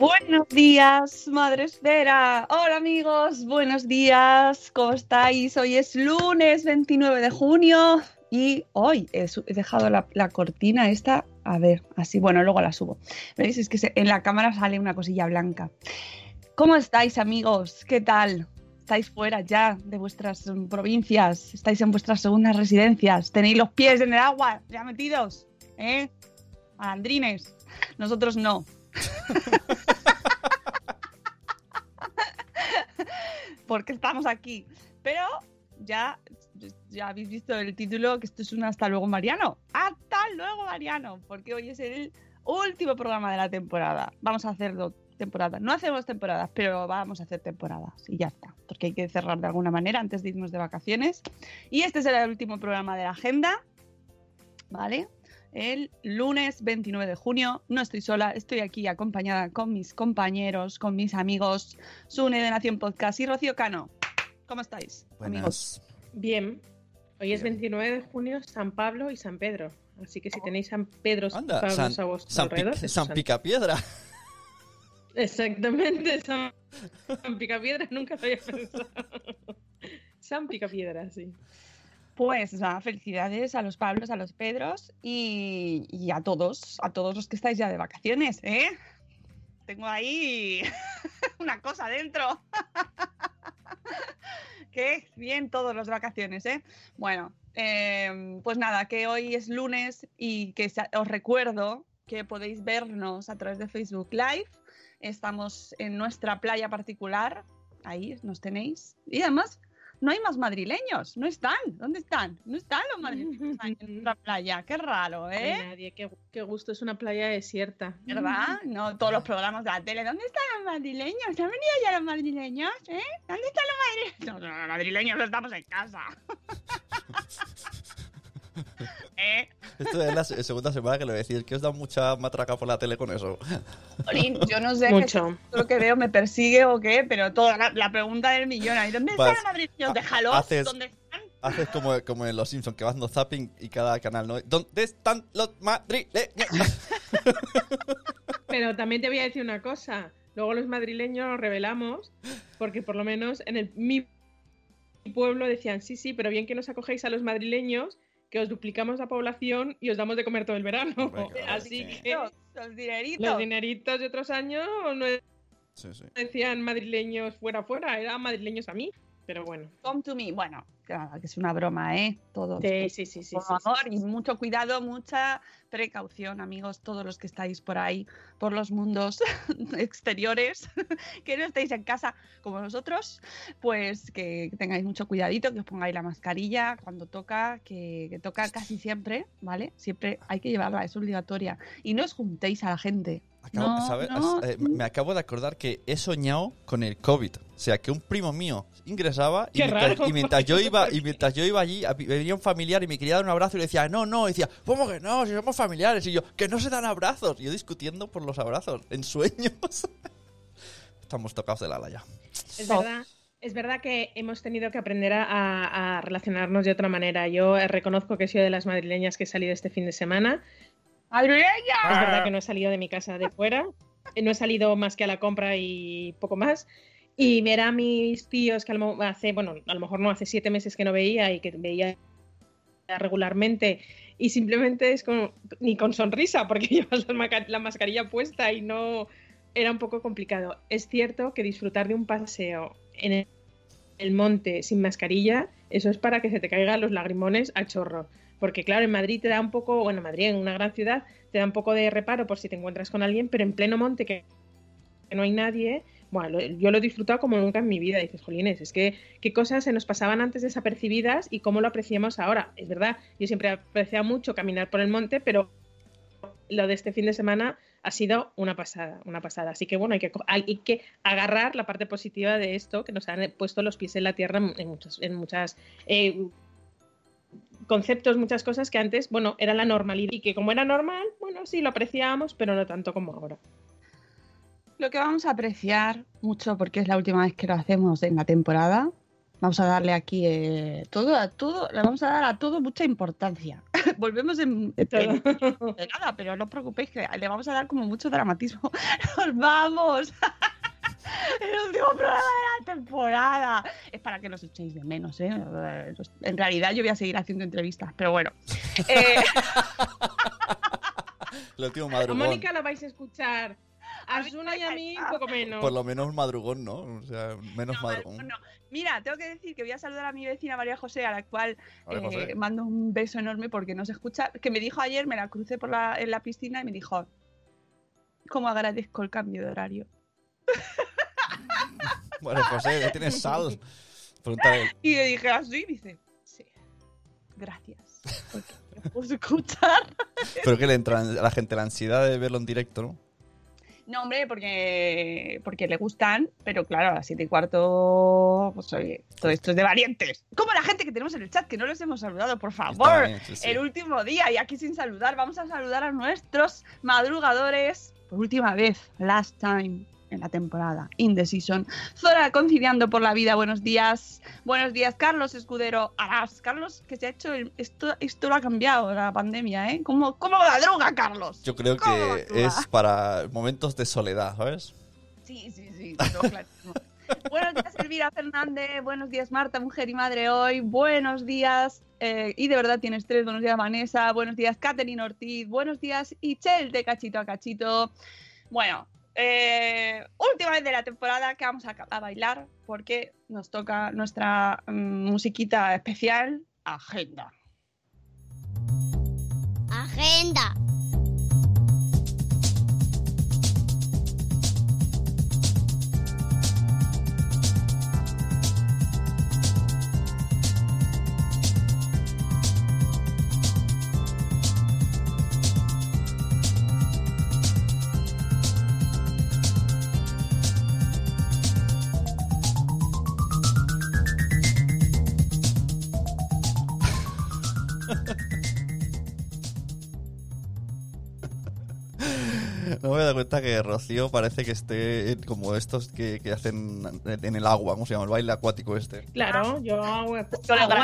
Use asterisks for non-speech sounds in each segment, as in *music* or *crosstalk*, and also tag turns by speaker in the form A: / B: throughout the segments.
A: Buenos días, Madre Esfera. Hola amigos, buenos días. ¿Cómo estáis? Hoy es lunes 29 de junio y hoy he, dejado la, cortina esta. A ver, así, bueno, luego la subo. ¿Veis? Es que en la cámara sale una cosilla blanca. ¿Cómo estáis, amigos? ¿Qué tal? ¿Estáis fuera ya de vuestras mm, provincias? ¿Estáis en vuestras segundas residencias? ¿Tenéis los pies en el agua ya metidos? ¿Eh? Malandrines. Nosotros no. *laughs* porque estamos aquí. Pero ya, ya habéis visto el título, que esto es un hasta luego Mariano. Hasta luego Mariano, porque hoy es el último programa de la temporada. Vamos a hacerlo temporada. No hacemos temporadas, pero vamos a hacer temporadas y ya está, porque hay que cerrar de alguna manera antes de irnos de vacaciones. Y este será el último programa de la agenda, ¿vale? El lunes 29 de junio. No estoy sola, estoy aquí acompañada con mis compañeros, con mis amigos, Sune de Nación Podcast y Rocío Cano. ¿Cómo estáis, amigos?
B: Buenas. Bien. Hoy es 29 de junio, San Pablo y San Pedro. Así que si tenéis San Pedro
C: Anda,
B: Pablos
C: San,
B: a vuestro
C: San, Pi-
B: alrededor, es
C: San
B: San-
C: Picapiedra.
B: Exactamente, *laughs* San, San Picapiedra, nunca lo había pensado. San Picapiedra, sí.
A: Pues nada, felicidades a los Pablos, a los Pedros y, a todos, a todos los que estáis ya de vacaciones, ¿eh? Tengo ahí *laughs* una cosa dentro. *laughs* Qué bien todos los vacaciones, ¿eh? Bueno, eh, pues nada, que hoy es lunes y que os recuerdo que podéis vernos a través de Facebook Live. Estamos en nuestra playa particular, ahí nos tenéis. Y además, no hay más madrileños, no están. ¿Dónde están? No están los madrileños en *laughs* nuestra playa, qué raro,
B: No hay
A: ¿eh?
B: nadie, qué, qué gusto, es una playa desierta.
A: ¿Verdad? *laughs* No, todos los programas de la tele. ¿Dónde están los madrileños? ¿Han venido ya los madrileños? ¿Eh? ¿Dónde están los madrileños? No, *laughs* no, los madrileños no estamos en casa. ¿Eh? *laughs*
C: Esto es la se- segunda semana que lo decís, que os da mucha matraca por la tele con eso. *laughs*
A: Yo no sé qué
B: Mucho.
A: lo que veo me persigue o qué, pero toda la, la pregunta del millón ahí. ¿Dónde
C: Vas-
A: están los madrileños? Déjalos.
C: haces-
A: ¿Dónde están?
C: Haces como, como en Los Simpsons, que vas dando zapping y cada canal, ¿no? ¿Dónde están los madrileños? *laughs*
B: Pero también te voy a decir una cosa. Luego los madrileños nos revelamos, porque por lo menos en el, mi pueblo decían, sí, sí, pero bien que nos acogéis a los madrileños, que os duplicamos la población y os damos de comer todo el verano.
C: Hombre, claro, *laughs*
B: Así
C: sí.
B: que
A: Los, los dineritos.
B: los dineritos de otros años no
C: Sí, sí.
B: decían madrileños fuera, fuera, eran madrileños a mí. Pero bueno.
A: Come to me. Bueno, que es una broma, ¿eh? Todo.
B: Sí, sí, sí, sí.
A: Por
B: sí,
A: favor,
B: sí,
A: y mucho cuidado, mucha precaución, amigos, todos los que estáis por ahí, por los mundos *laughs* exteriores, *laughs* que no estéis en casa como nosotros, pues que tengáis mucho cuidadito, que os pongáis la mascarilla cuando toca, que, que toca casi siempre, ¿vale? Siempre hay que llevarla, es obligatoria. Y no os juntéis a la gente.
C: Acabo,
A: No,
C: ¿sabes?
A: no,
C: Eh, me acabo de acordar que he soñado con el COVID. O sea, que un primo mío ingresaba y mientras,
B: raro.
C: y mientras yo iba y mientras yo iba allí, venía un familiar y me quería dar un abrazo y le decía, no, no, y decía, ¿cómo que no? Si somos familiares. Y yo, que no se dan abrazos. Y yo discutiendo por los abrazos, en sueños. *laughs* Estamos tocados de la ya.
B: Es verdad. Es verdad que hemos tenido que aprender a, a- a relacionarnos de otra manera. Yo eh, reconozco que he sido de las madrileñas que he salido este fin de semana. Es verdad que no he salido de mi casa de fuera. Eh, No he salido más que a la compra y poco más. Y ver a mis tíos que hace, bueno, a lo mejor no hace siete meses que no veía y que veía regularmente y simplemente es como ni con sonrisa porque *laughs* llevas la, mascarilla puesta y no era un poco complicado. Es cierto que disfrutar de un paseo en el monte sin mascarilla, eso es para que se te caigan los lagrimones a chorro. Porque claro, en Madrid te da un poco, bueno, Madrid en una gran ciudad te da un poco de reparo por si te encuentras con alguien, pero en pleno monte que, no hay nadie, bueno, yo lo he disfrutado como nunca en mi vida. Dices, jolines, es que qué cosas se nos pasaban antes desapercibidas y cómo lo apreciamos ahora. Es verdad, yo siempre he apreciado mucho caminar por el monte, pero lo de este fin de semana ha sido una pasada, una pasada. Así que bueno, hay que, hay que agarrar la parte positiva de esto, que nos han puesto los pies en la tierra en muchas, en muchas eh, conceptos, muchas cosas que antes, bueno, era la normalidad y que como era normal, bueno, sí, lo apreciábamos, pero no tanto como ahora.
A: Lo que vamos a apreciar mucho, porque es la última vez que lo hacemos en la temporada, vamos a darle aquí eh, todo, a todo, le vamos a dar a todo mucha importancia. *laughs* Volvemos en, en- nada, pero no os preocupéis que le vamos a dar como mucho dramatismo. *laughs* ¡Nos vamos! *laughs* *laughs* El último programa de la temporada. Es para que nos echéis de menos, ¿eh? En realidad yo voy a seguir haciendo entrevistas, pero bueno. *laughs* Eh,
C: El último
B: A
C: madrugón.
B: Mónica la vais a escuchar. A
A: A mí
B: Suna y a mí un poco menos.
C: Por lo menos madrugón, ¿no? O sea, menos
A: no,
C: madrugón.
A: no. Mira, tengo que decir que voy a saludar a mi vecina María José, a la cual
C: Vale,
A: eh, mando un beso enorme porque no se escucha. Que me dijo ayer, me la crucé por la, en la piscina y me dijo, ¿cómo agradezco el cambio de horario? *laughs* *laughs*
C: Bueno, José, ya tienes sal. *laughs* Pregúntale.
A: Y le dije, ¿así? Y dice, sí, gracias. *laughs* Porque me puedo escuchar.
C: Pero que le entra a la gente la ansiedad de verlo en directo, ¿no?
A: No, hombre, porque, porque le gustan, pero claro, a las siete y cuarto, pues oye, todo esto es de valientes. Como la gente que tenemos en el chat, que no les hemos saludado, por favor.
C: Está bien, sí, sí.
A: El último día, y aquí sin saludar, vamos a saludar a nuestros madrugadores por última vez, last time en la temporada, in the season. Zora conciliando por la vida, buenos días. Buenos días, Carlos Escudero. Arás, Carlos, que se ha hecho, el- esto, esto lo ha cambiado la pandemia, ¿eh? ¿Cómo, cómo la droga, Carlos?
C: Yo creo
A: ¿Cómo
C: que es para momentos de soledad, ¿sabes?
A: Sí, sí, sí. *laughs* Buenos días, Elvira Fernández. Buenos días, Marta, mujer y madre hoy. Buenos días. eh, y de verdad tienes tres. Buenos días, Vanessa. Buenos días, Catherine Ortiz. Buenos días, Ichel de Cachito a Cachito. Bueno, eh, última vez de la temporada que vamos a, bailar porque nos toca nuestra mm, musiquita especial, Agenda.
D: Agenda.
C: Cuenta que Rocío parece que esté como estos que, que hacen en el agua, ¿cómo se llama? El baile acuático este.
B: Claro, yo hago.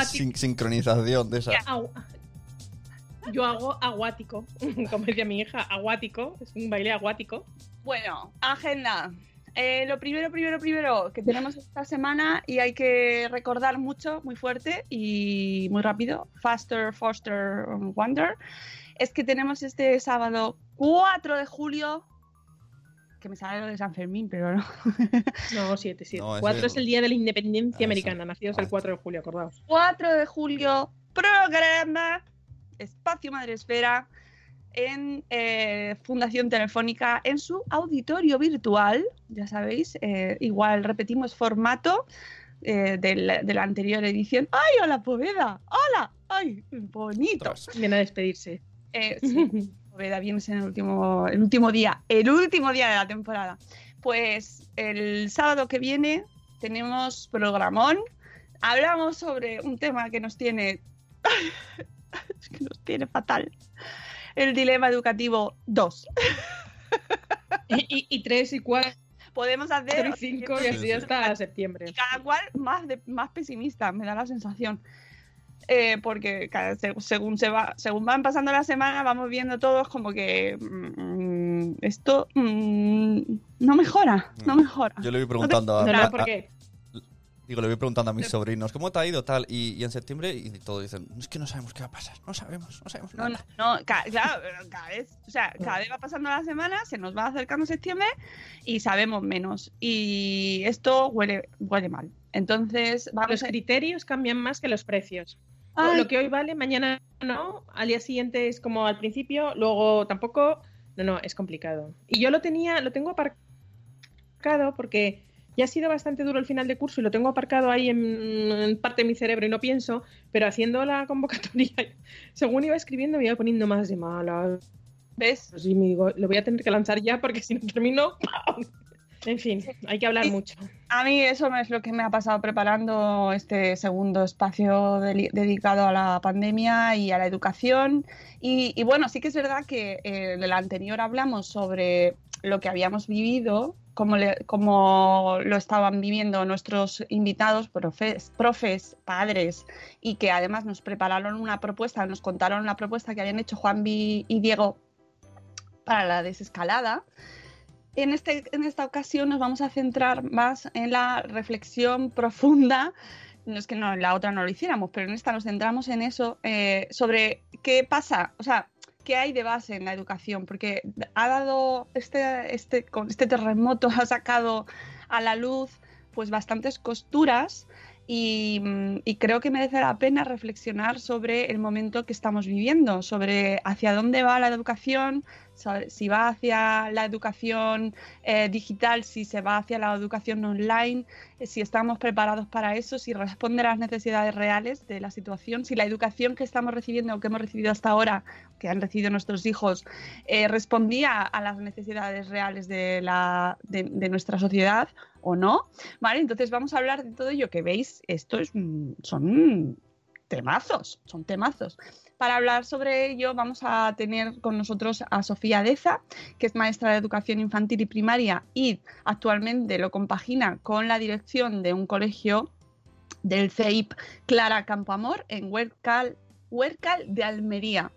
C: Sin, sincronización de esa.
B: Yo hago aguático, *laughs* como decía mi hija, aguático, es un baile aguático.
A: Bueno, agenda. Eh, lo primero, primero, primero que tenemos esta semana y hay que recordar mucho, muy fuerte y muy rápido, Faster, Foster, Wonder, es que tenemos este sábado 4 de julio, que me sale lo de San Fermín, pero no. *laughs*
B: No, 7, 7.
C: No, ese
B: 4
C: es-
B: el día de la independencia
C: Ah,
B: americana,
C: eso.
B: nacidos
C: Ah.
B: el 4 de julio, acordaos.
A: 4 de julio, programa Espacio Madresfera en eh, Fundación Telefónica en su auditorio virtual. Ya sabéis, eh, igual repetimos formato eh, del- de la anterior edición. ¡Ay, hola, Poveda! ¡Hola! ¡Ay, bonito!
B: Viene a despedirse.
A: Eh, sí, *laughs* Poveda, vienes en el último, el último día, el último día de la temporada. Pues el sábado que viene tenemos programón. Hablamos sobre un tema que nos tiene. *laughs* es que nos tiene fatal. El dilema educativo 2. *laughs*
B: y, y, 3 y 4.
A: podemos hacer
B: 0 y 5 y así hasta septiembre.
A: y cada cual más, de, más pesimista, me da la sensación. Eh, porque cada- se- según se va, según van pasando las semanas, vamos viendo todos como que mm, esto mm, no mejora, no mejora.
C: Yo le voy preguntando a, digo, le voy preguntando a mis sobrinos, ¿cómo te ha ido tal? Y, y en septiembre y todos dicen, es que no sabemos qué va a pasar, no sabemos, no sabemos nada.
A: no, no, ca- claro, pero cada vez, o sea, cada vez va pasando la semana, se nos va acercando septiembre y sabemos menos. Y esto huele, huele mal. Entonces, vamos
B: los
A: a...
B: criterios cambian más que los precios.
A: Ay,
B: Lo que hoy vale, mañana no, al día siguiente es como al principio, luego tampoco. No, no, es complicado. Y yo lo tenía, lo tengo aparcado porque ya ha sido bastante duro el final de curso y lo tengo aparcado ahí en, en parte de mi cerebro y no pienso, pero haciendo la convocatoria, *laughs* según iba escribiendo, me iba poniendo más de malas.
A: ¿Ves?
B: Y me digo, lo voy a tener que lanzar ya porque si no termino. *laughs* ¡pam! En fin, hay que hablar mucho.
A: A mí eso es lo que me ha pasado preparando este segundo espacio dedicado a la pandemia y a la educación. Y, y bueno, sí que es verdad que eh, en el anterior hablamos sobre lo que habíamos vivido, cómo, le- cómo lo estaban viviendo nuestros invitados, profes, profes, padres, y que además nos prepararon una propuesta, nos contaron la propuesta que habían hecho Juanvi y Diego para la desescalada. En, este, en esta ocasión nos vamos a centrar más en la reflexión profunda, no es que no, la otra no lo hiciéramos, pero en esta nos centramos en eso, eh, sobre qué pasa, o sea, qué hay de base en la educación, porque ha dado este, este, con este terremoto, *laughs* ha sacado a la luz pues bastantes costuras y, y creo que merece la pena reflexionar sobre el momento que estamos viviendo, sobre hacia dónde va la educación, si va hacia la educación eh, digital, si se va hacia la educación online, eh, si estamos preparados para eso, si responde a las necesidades reales de la situación, si la educación que estamos recibiendo o que hemos recibido hasta ahora, que han recibido nuestros hijos, eh, respondía a las necesidades reales de, la, de, de nuestra sociedad o no. Vale, entonces vamos a hablar de todo ello que veis, esto es, son temazos, son temazos. Para hablar sobre ello vamos a tener con nosotros a Sofía Deza, que es maestra de educación infantil y primaria y actualmente lo compagina con la dirección de un colegio del CEIP Clara Campoamor en Huercal, de Almería.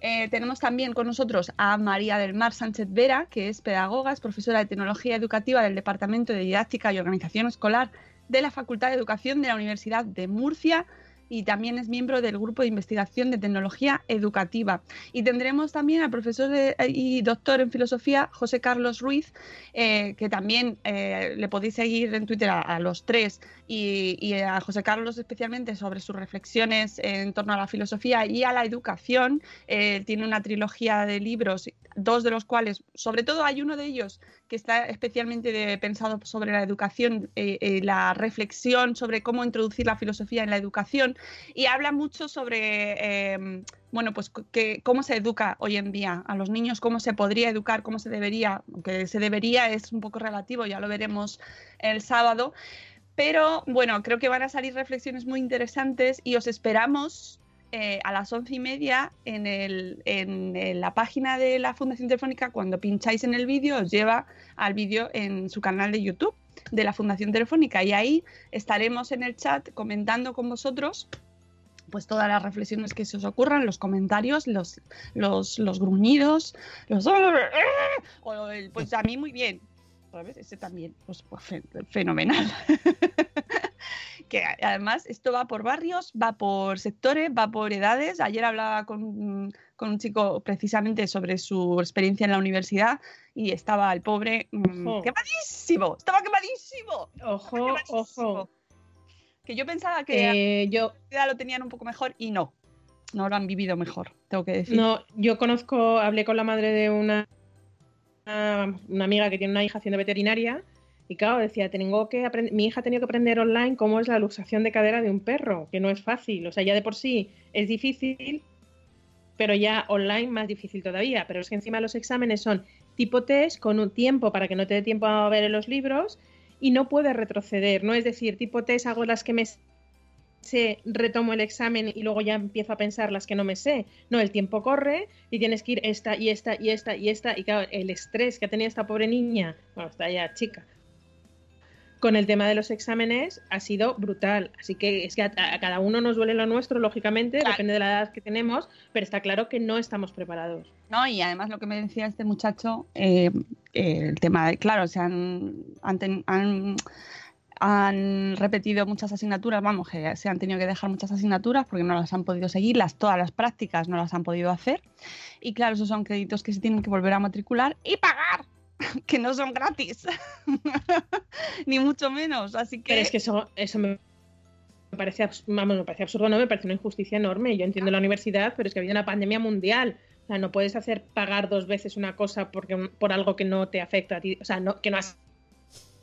A: Eh, tenemos también con nosotros a María del Mar Sánchez Vera, que es pedagoga, es profesora de tecnología educativa del Departamento de Didáctica y Organización Escolar de la Facultad de Educación de la Universidad de Murcia y también es miembro del Grupo de Investigación de Tecnología Educativa. Y tendremos también al profesor y doctor en filosofía José Carlos Ruiz, eh, que también eh, le podéis seguir en Twitter a, los tres y, y a José Carlos especialmente sobre sus reflexiones en torno a la filosofía y a la educación. Eh, tiene una trilogía de libros, dos de los cuales, sobre todo hay uno de ellos que está especialmente pensado sobre la educación, eh, eh, la reflexión sobre cómo introducir la filosofía en la educación y habla mucho sobre, eh, bueno, pues que, cómo se educa hoy en día a los niños, cómo se podría educar, cómo se debería, aunque se debería es un poco relativo, ya lo veremos el sábado. Pero bueno, creo que van a salir reflexiones muy interesantes y os esperamos eh, a las once y media en, el, en, la página de la Fundación Telefónica. Cuando pincháis en el vídeo, os lleva al vídeo en su canal de YouTube de la Fundación Telefónica y ahí estaremos en el chat comentando con vosotros pues todas las reflexiones que se os ocurran, los comentarios, los, los, los gruñidos, los... el, pues a mí muy bien. ¿Sabes? Ese también, pues, pues, fe- fenomenal. *laughs* además esto va por barrios, va por sectores, va por edades. Ayer hablaba con, con un chico precisamente sobre su experiencia en la universidad y estaba el pobre mm,
B: Ojo.
A: quemadísimo, estaba quemadísimo.
B: Ojo,
A: quemadísimo.
B: ojo.
A: Que yo pensaba que
B: Eh, yo,
A: ya lo tenían un poco mejor y no. No lo han vivido mejor, tengo que decir.
B: No, yo conozco, hablé con la madre de una, una, una amiga que tiene una hija haciendo veterinaria y claro, decía, tengo que mi hija ha tenido que aprender online cómo es la luxación de cadera de un perro, que no es fácil, o sea, ya de por sí es difícil, pero ya online más difícil todavía, pero es que encima los exámenes son tipo test con un tiempo para que no te dé tiempo a ver en los libros y no puedes retroceder, no es decir, tipo test hago las que me sé, retomo el examen y luego ya empiezo a pensar las que no me sé. No, el tiempo corre y tienes que ir esta y esta y esta y esta. Y claro, el estrés que ha tenido esta pobre niña, bueno, está ya chica, con el tema de los exámenes ha sido brutal. Así que es que a, a cada uno nos duele lo nuestro, lógicamente,
A: Claro.
B: depende de la edad que tenemos, pero está claro que no estamos preparados.
A: No, y además lo que me decía este muchacho, eh, eh, el tema de, claro, se han, han, ten- han- han repetido muchas asignaturas, vamos, que se han tenido que dejar muchas asignaturas porque no las han podido seguir, las, todas las prácticas no las han podido hacer. Y claro, esos son créditos que se tienen que volver a matricular y pagar, *laughs* que no son gratis, *laughs* ni mucho menos. Así que,
B: Pero es que eso, eso me me parece, vamos, me parece absurdo, no, me parece una injusticia enorme. Yo entiendo la universidad, pero es que había una pandemia mundial. O sea, no puedes hacer pagar dos veces una cosa porque, por algo que no te afecta a ti. O sea, no, que no has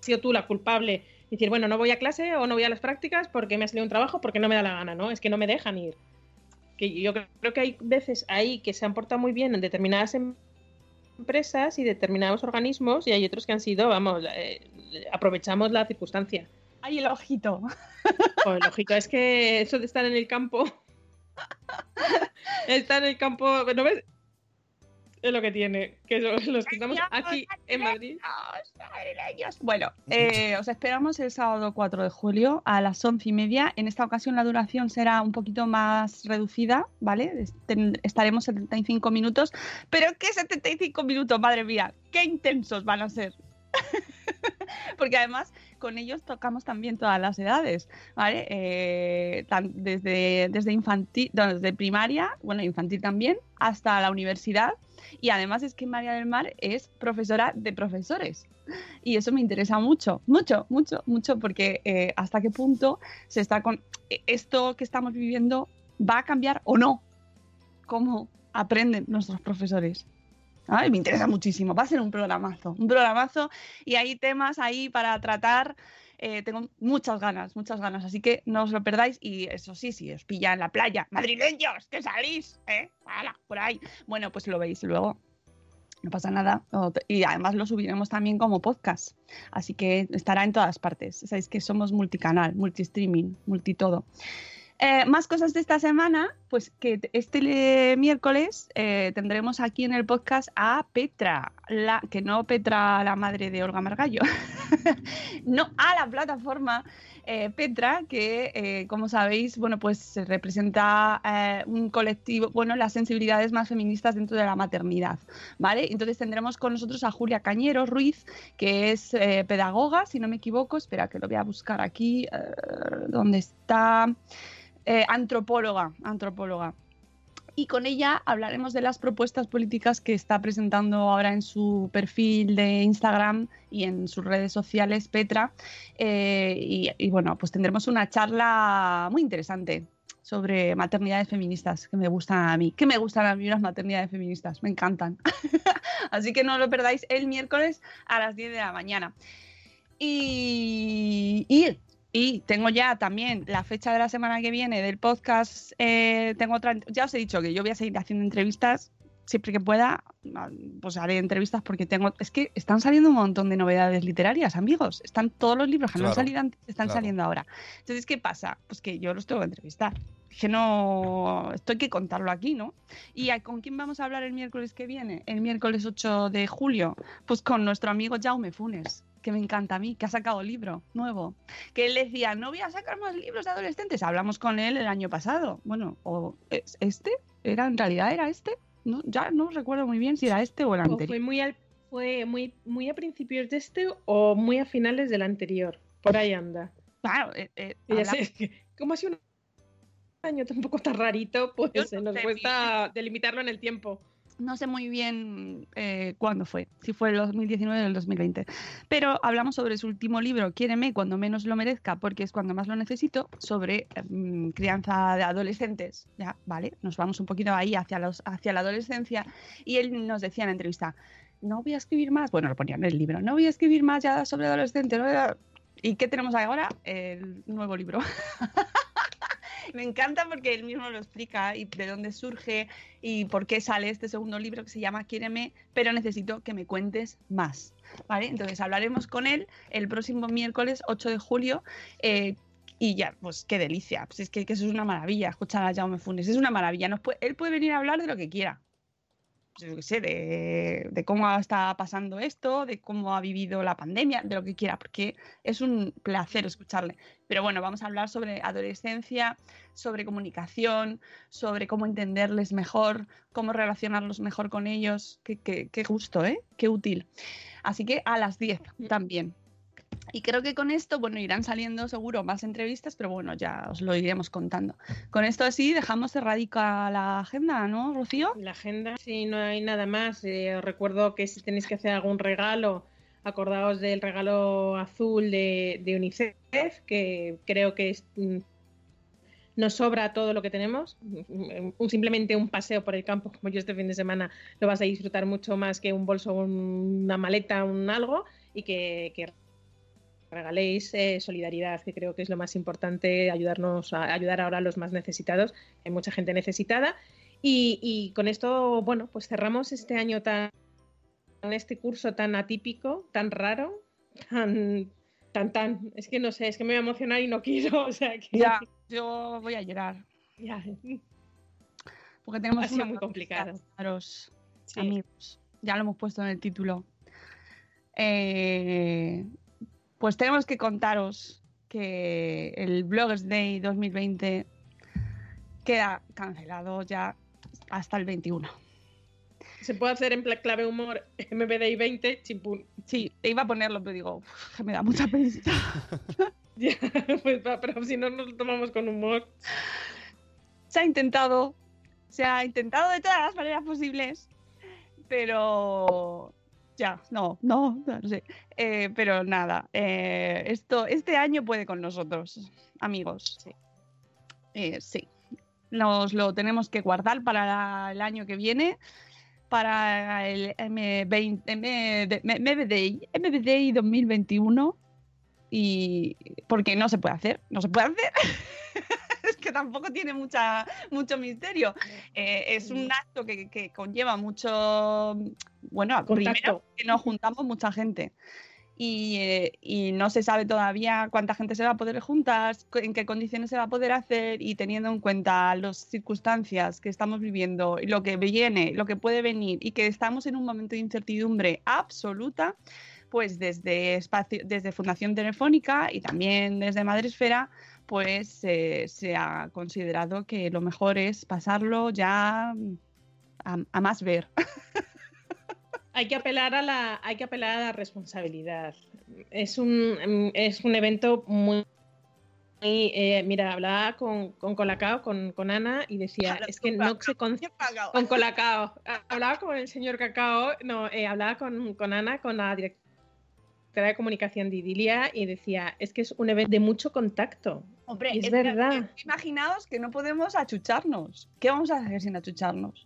B: sido tú la culpable. Y decir, bueno, no voy a clase o no voy a las prácticas porque me ha salido un trabajo porque no me da la gana, ¿no? Es que no me dejan ir. Que yo creo que hay veces ahí que se han portado muy bien en determinadas em- empresas y determinados organismos y hay otros que han sido, vamos, eh, aprovechamos la circunstancia.
A: ¡ay, el ojito!
B: Joder, lógico, es que eso de estar en el campo. *laughs* estar en el campo, ¿no ves? Es lo que tiene. Que *laughs* los que estamos aquí en Madrid.
A: Bueno, eh, os esperamos el sábado 4 de julio a las once y media. En esta ocasión la duración será un poquito más reducida, ¿vale? Est- Estaremos 75 minutos. Pero ¿qué 75 minutos? Madre mía, qué intensos van a ser. *laughs* Porque además con ellos tocamos también todas las edades, ¿vale? Eh, desde, desde infantil, desde primaria, bueno, infantil también, hasta la universidad. Y además es que María del Mar es profesora de profesores. Y eso me interesa mucho, mucho, mucho, mucho, porque eh, hasta qué punto se está con eh, esto que estamos viviendo va a cambiar o no. Cómo aprenden nuestros profesores. Me interesa muchísimo. Va a ser un programazo, un programazo y hay temas ahí para tratar. Eh, tengo muchas ganas, muchas ganas, así que no os lo perdáis. Y eso sí, si os pilla en la playa, madrileños, que salís, ¿eh? ¡Hala! por ahí. Bueno, pues lo veis luego. No pasa nada. Y además lo subiremos también como podcast. Así que estará en todas partes. Sabéis que somos multicanal, multistreaming, multitodo. Eh, más cosas de esta semana, pues que este le- miércoles eh, tendremos aquí en el podcast a Petra, la, que no Petra, la madre de Olga Margallo, *laughs* no a la plataforma eh, Petra, que como sabéis, bueno, pues se representa un colectivo, bueno, las sensibilidades más feministas dentro de la maternidad, ¿vale? Entonces tendremos con nosotros a Julia Cañero Ruiz, que es pedagoga, si no me equivoco, espera que lo voy a buscar aquí, ¿dónde está? Eh, antropóloga, antropóloga. Y con ella hablaremos de las propuestas políticas que está presentando ahora en su perfil de Instagram y en sus redes sociales, Petra. Eh, y, bueno, pues tendremos una charla muy interesante sobre maternidades feministas que me gustan a mí. Que me gustan a mí las maternidades feministas, me encantan. *laughs* Así que no lo perdáis el miércoles a las 10 de la mañana. Y, y tengo ya también la fecha de la semana que viene del podcast. eh, tengo otra, ya os he dicho que yo voy a seguir haciendo entrevistas siempre que pueda. Pues haré entrevistas porque tengo. Es que están saliendo un montón de novedades literarias, amigos. Están todos los libros que no han salido antes, están
C: claro.
A: saliendo ahora. Entonces, ¿qué pasa? Pues que yo los tengo que entrevistar. Que no. Esto hay que contarlo aquí, ¿no? ¿Y a- con quién vamos a hablar el miércoles que viene? El miércoles 8 de julio. Pues con nuestro amigo Jaume Funes, que me encanta a mí, que ha sacado libro nuevo. Que él decía, no voy a sacar más libros de adolescentes. Hablamos con él el año pasado. Bueno, o ¿es este? ¿Era en realidad era este? No, ya no recuerdo muy bien si era este o el
B: O fue
A: anterior.
B: muy, al- fue muy, muy a principios de este o muy a finales del anterior. Por ahí anda.
A: Claro, eh, eh,
B: ya sé, como ha sido un año tampoco tan rarito, pues
A: no
B: se nos
A: sé
B: cuesta delimitarlo en el tiempo.
A: No sé muy bien eh, cuándo fue, si fue el 2019 o el 2020. Pero hablamos sobre su último libro, Quiéreme cuando menos lo merezca, porque es cuando más lo necesito, sobre mm, crianza de adolescentes. Ya, vale, nos vamos un poquito ahí hacia, los, hacia la adolescencia. Y él nos decía en la entrevista, no voy a escribir más, bueno, lo ponía en el libro, no voy a escribir más ya sobre adolescentes. no voy a-". ¿Y qué tenemos ahora? El nuevo libro. *laughs* *laughs* Me encanta porque él mismo lo explica y de dónde surge y por qué sale este segundo libro que se llama Quiéreme, pero necesito que me cuentes más. ¿Vale? Entonces hablaremos con él el próximo miércoles 8 de julio. eh, y ya, pues qué delicia. Pues es que, eso es una maravilla, escuchar a Jaume Funes. Es una maravilla. Él puede venir a hablar de lo que quiera. Yo qué sé, de, de cómo está pasando esto, de cómo ha vivido la pandemia, de lo que quiera, porque es un placer escucharle. Pero bueno, vamos a hablar sobre adolescencia, sobre comunicación, sobre cómo entenderles mejor, cómo relacionarlos mejor con ellos. Qué, qué, qué gusto, ¿eh? Qué útil. Así que a las 10 también. Y creo que con esto, bueno, irán saliendo seguro más entrevistas, pero bueno, ya os lo iremos contando. Con esto así dejamos cerradica la agenda, ¿no, Rocío?
B: La agenda, sí, no hay nada más. Eh, os recuerdo que si tenéis que hacer algún regalo, acordaos del regalo azul de, de UNICEF, que creo que es, mm, nos sobra todo lo que tenemos. Simplemente un paseo por el campo, como yo este fin de semana, lo vas a disfrutar mucho más que un bolso, un- una maleta, un algo, y que regaléis eh, solidaridad, que creo que es lo más importante, ayudarnos a ayudar ahora a los más necesitados. Hay mucha gente necesitada. Y, y con esto, bueno, pues cerramos este año tan, este curso tan atípico, tan raro, tan, tan, tan. Es que no sé, es que me voy a emocionar y no quiero. *laughs* O sea que
A: Ya, yo voy a llorar.
B: ya.
A: Porque tenemos
B: Ha sido muy complicado. Sí.
A: amigos. Ya lo hemos puesto en el título. Eh, pues tenemos que contaros que el Bloggers Day 2020 queda cancelado ya hasta el 21.
B: Se puede hacer en clave humor MBDI 20, chimpún.
A: Sí, iba a ponerlo, pero digo, "Uf, que me da mucha pena. *laughs*
B: Ya, pues va, pero si no nos lo tomamos con humor.
A: se ha intentado, se ha intentado de todas las maneras posibles, pero ya, no, no, no sé. Eh, pero nada, eh, esto, este año puede con nosotros, amigos.
B: Sí.
A: Eh, sí, nos lo tenemos que guardar para el año que viene. Para el M20, M, de- M- MBDI, MBDI 2021 y porque no se puede hacer, no se puede hacer. *laughs* que tampoco tiene mucha, mucho misterio. Eh, es un acto que, que conlleva mucho, bueno, primero
B: Contacto.
A: que nos juntamos mucha gente. Y, eh, y no se sabe todavía cuánta gente se va a poder juntar, en qué condiciones se va a poder hacer y teniendo en cuenta las circunstancias que estamos viviendo, lo que viene, lo que puede venir y que estamos en un momento de incertidumbre absoluta, pues desde, espacio, desde Fundación Telefónica y también desde Madresfera, pues eh, se ha considerado que lo mejor es pasarlo ya a, a más ver. *laughs*
B: Hay que apelar a la, hay que apelar a la responsabilidad. Es un, es un evento muy, eh, mira, hablaba con, con Colacao, con, con Ana, y decía, es que no se con, con Colacao. Hablaba con el señor Cacao, no, eh, hablaba con, con Ana, con la directora de comunicación de Idilia, y decía, es que es un evento de mucho contacto.
A: Hombre,
B: Es verdad.
A: que imaginaos que no podemos achucharnos. ¿Qué vamos a hacer sin achucharnos?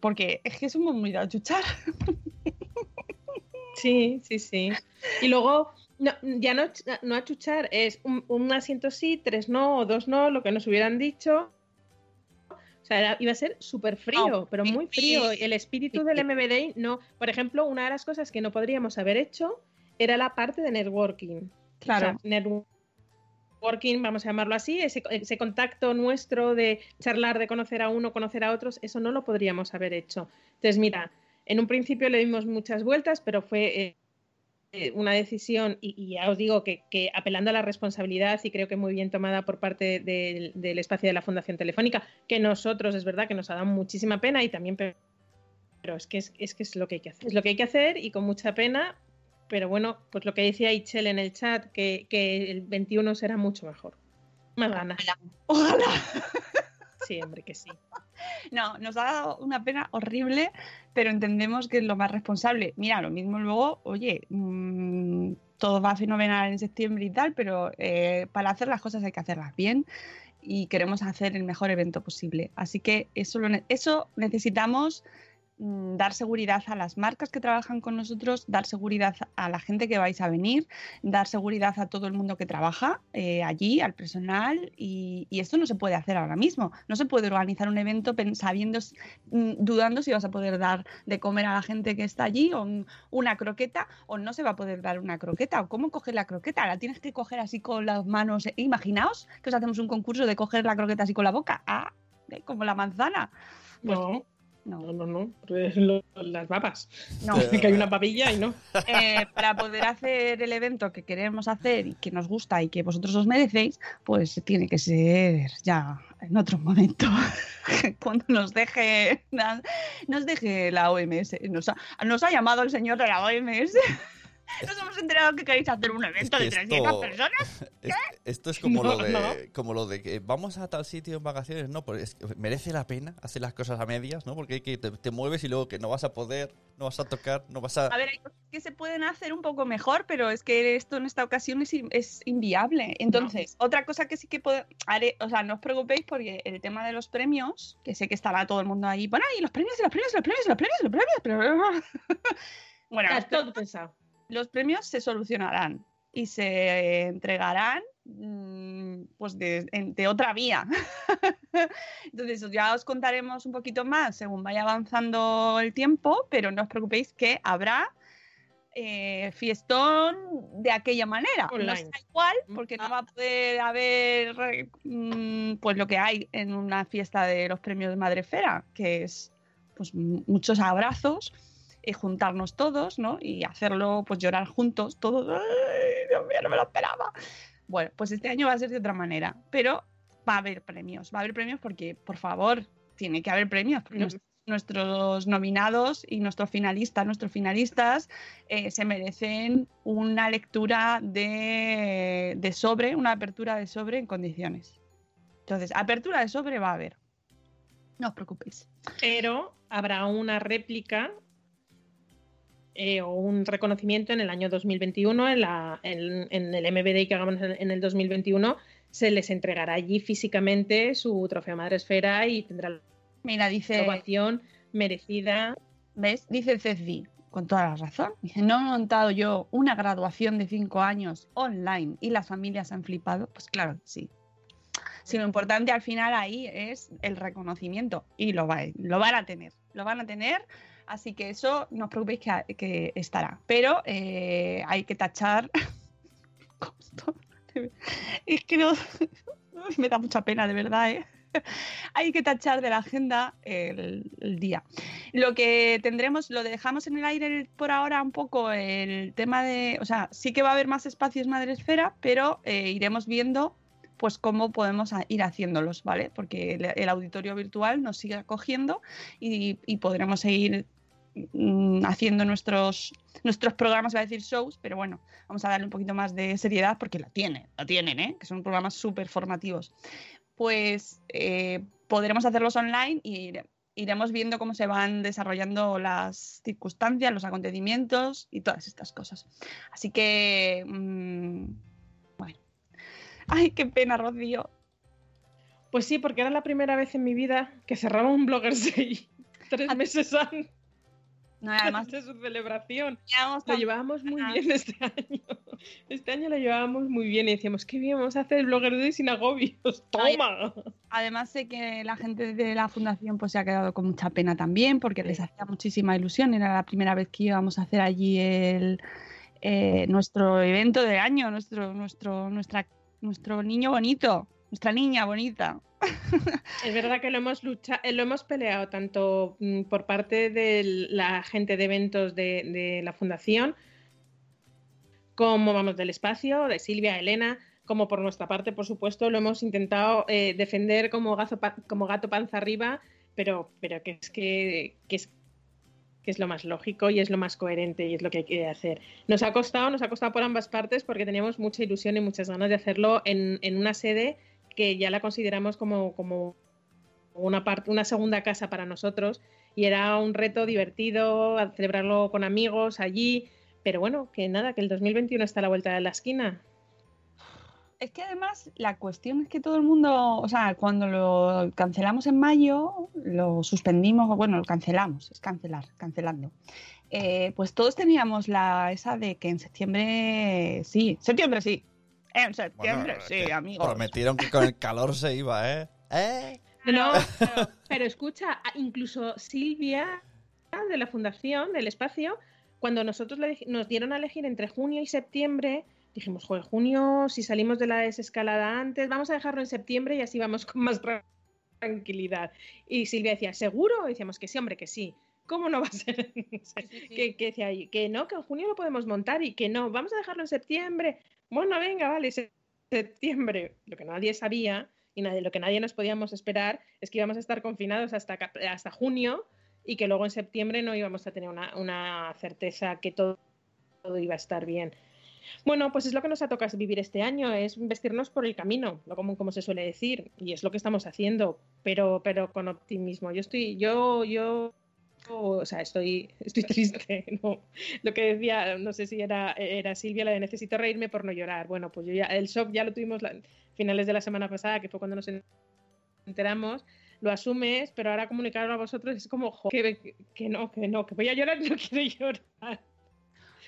A: Porque es que somos muy de achuchar.
B: Sí, sí, sí. Y luego, no, ya no, no achuchar, es un, un asiento sí, tres no o dos no, lo que nos hubieran dicho. O sea, era- iba a ser súper frío, pero muy frío.
A: sí.
B: El espíritu del
A: sí.
B: MBDI no. Por ejemplo, una de las cosas que no podríamos haber hecho era la parte de networking.
A: Claro.
B: O sea, networking, vamos a llamarlo así, ese, ese contacto nuestro de charlar, de conocer a uno, conocer a otros, eso no lo podríamos haber hecho. Entonces, mira, en un principio le dimos muchas vueltas, pero fue eh, una decisión, y, y ya os digo que, que apelando a la responsabilidad, y creo que muy bien tomada por parte del, del espacio de la Fundación Telefónica, que nosotros es verdad que nos ha dado muchísima pena y también, pero, pero es, que es, es que es lo que hay que hacer. Es lo que hay que hacer y con mucha pena, pero bueno, pues lo que decía Ichel en el chat, que, que el 21 será mucho mejor. Más ganas.
A: Ojalá.
B: Sí, hombre, que sí.
A: No, nos ha dado una pena horrible, pero entendemos que es lo más responsable. Mira, lo mismo luego, oye, mmm, todo va fenomenal en septiembre y tal, pero eh, para hacer las cosas hay que hacerlas bien y queremos hacer el mejor evento posible. Así que eso, lo, eso necesitamos mm, dar seguridad a las marcas que trabajan con nosotros, dar seguridad a la gente que vais a venir, dar seguridad a todo el mundo que trabaja eh, allí, al personal, y, esto no se puede hacer ahora mismo. No se puede organizar un evento sabiendo, mm, dudando si vas a poder dar de comer a la gente que está allí o un, una croqueta o no se va a poder dar una croqueta o cómo coger la croqueta. La tienes que coger así con las manos. Imaginaos que os hacemos un concurso de coger la croqueta así con la boca. Ah, como la manzana. Pues,
B: no.
A: No,
B: No, no, no. lo- las
A: no. *laughs*
B: que hay una papilla y no.
A: Eh, para poder hacer el evento que queremos hacer y que nos gusta y que vosotros os merecéis, pues tiene que ser ya en otro momento. *laughs* Cuando nos deje, nos deje la OMS. Nos ha, nos ha llamado el señor de la OMS. *laughs* Nos hemos enterado que queréis hacer un evento
C: que
A: de 300
C: esto-
A: personas. *laughs*
C: Es- esto es como,
B: No,
C: lo de,
B: no.
C: como lo de que vamos a tal sitio en vacaciones. No, pues es que merece la pena hacer las cosas a medias, ¿no? Porque hay que te, te mueves y luego que no vas a poder, no vas a tocar, no vas a...
A: A ver, hay cosas que se pueden hacer un poco mejor, pero es que esto en esta ocasión es, in- es inviable. Entonces, otra cosa que sí que puedo haré, o sea, no os preocupéis porque el tema de los premios, que sé que estará todo el mundo ahí, bueno, y los premios, y los premios, y los premios, y los premios, y los premios, pero... *laughs* bueno,
B: todo pensado.
A: Los premios se solucionarán y se entregarán mm, pues de, otra vía. *laughs* Entonces ya os contaremos un poquito más según vaya avanzando el tiempo, pero no os preocupéis que habrá eh, fiestón de aquella manera. No será igual porque no va a poder haber eh, mm, pues lo que hay en una fiesta de los premios de Madrefera, que es pues muchos abrazos juntarnos todos, ¿no? Y hacerlo, pues llorar juntos, todos. ¡Ay, Dios mío, no me lo esperaba! Bueno, pues este año va a ser de otra manera, pero va a haber premios, va a haber premios porque, por favor, tiene que haber premios,
B: No.
A: nuestros nominados y nuestros finalistas, nuestros finalistas eh, se merecen una lectura de, de sobre, una apertura de sobre en condiciones. Entonces, apertura de sobre va a haber. No os preocupéis.
B: Pero habrá una réplica eh, o un reconocimiento en el año 2021, en, la, en, en el MBD que hagamos en, el 2021, se les entregará allí físicamente su trofeo Madre Esfera y tendrá la
A: Mira, dice,
B: ovación merecida.
A: ¿ves? Dice Ceci, con toda la razón. Dice, no he montado yo una graduación de cinco años online y las familias han flipado. Pues claro sí. Si lo importante al final ahí es el reconocimiento y lo, va- lo van a tener, lo van a tener, así que eso no os preocupéis que, estará. Pero eh, hay que tachar... *laughs* es que no... *laughs* me da mucha pena, de verdad, ¿eh? *laughs* hay que tachar de la agenda el, día. Lo que tendremos, lo dejamos en el aire por ahora un poco el tema de, o sea, sí que va a haber más espacios Madresfera, pero eh, iremos viendo pues cómo podemos ir haciéndolos, ¿vale? Porque el, auditorio virtual nos sigue acogiendo y, podremos seguir haciendo nuestros, nuestros programas, iba a decir shows, pero bueno, vamos a darle un poquito más de seriedad porque la tiene, la tienen, ¿eh? Que son programas súper formativos pues eh, podremos hacerlos online y ire- iremos viendo cómo se van desarrollando las circunstancias, los acontecimientos y todas estas cosas. Así que, mm, bueno. Ay, qué pena, Rocío.
B: Pues sí, porque era la primera vez en mi vida que cerraba un Blogger. *laughs* Tres meses antes
A: No, además,
B: de su celebración. Lo llevábamos muy
A: Ah.
B: bien este año. Este año lo llevábamos muy bien y decíamos, qué bien, vamos a hacer el Blogger Day sin agobios. ¡Toma!
A: Además sé que la gente de la fundación pues se ha quedado con mucha pena también porque les hacía muchísima ilusión. Era la primera vez que íbamos a hacer allí el eh, nuestro evento de año, nuestro nuestro nuestra nuestro niño bonito, nuestra niña bonita.
B: Es verdad que lo hemos luchado, lo hemos peleado tanto mm, por parte de la gente de eventos de, la fundación, como vamos del espacio, de Silvia, Elena, como por nuestra parte, por supuesto, lo hemos intentado eh, defender como, gato panza arriba, pero, pero que es que, es lo más lógico y es lo más coherente y es lo que hay que hacer. Nos ha costado, nos ha costado por ambas partes porque teníamos mucha ilusión y muchas ganas de hacerlo en una sede que ya la consideramos como, como una, parte, una segunda casa para nosotros y era un reto divertido celebrarlo con amigos allí, pero bueno, que nada, que el 2021 está a la vuelta de la esquina.
A: Es que además la cuestión es que todo el mundo, o sea, cuando lo cancelamos en mayo, lo suspendimos, bueno, lo cancelamos, es cancelar, cancelando. Eh, pues todos teníamos la esa de que en septiembre sí, septiembre sí. En septiembre
C: Bueno,
A: sí,
C: que
A: amigos.
C: Prometieron que con el calor se iba, ¿eh? ¿Eh?
B: No, pero, pero escucha, incluso Silvia de la Fundación del Espacio, cuando nosotros le nos dieron a elegir entre junio y septiembre, dijimos, joder, junio, si salimos de la desescalada antes, vamos a dejarlo en septiembre y así vamos con más tranquilidad. Y Silvia decía, ¿seguro? Y decíamos que sí, hombre, que sí. ¿Cómo no va a ser? *laughs* Que, que decía ahí, que no, que en junio lo podemos montar y que no, vamos a dejarlo en septiembre. Bueno, venga, vale, se- septiembre. Lo que nadie sabía y lo que nadie nos podíamos esperar es que íbamos a estar confinados hasta, hasta junio y que luego en septiembre no íbamos a tener una, una certeza que todo, todo iba a estar bien. Bueno, pues es lo que nos ha tocado vivir este año, es vestirnos por el camino, lo común como se suele decir, y es lo que estamos haciendo, pero, pero con optimismo. Yo estoy, yo, yo, o sea, estoy, *laughs* estoy triste. ¿no? Lo que decía, no sé si era, era Silvia, la de necesito reírme por no llorar. Bueno, pues yo ya, el shock ya lo tuvimos a finales de la semana pasada, que fue cuando nos enteramos. Lo asumes, pero ahora comunicarlo a vosotros es como jo, que, que no, que no, que voy a llorar y *laughs* no quiero llorar.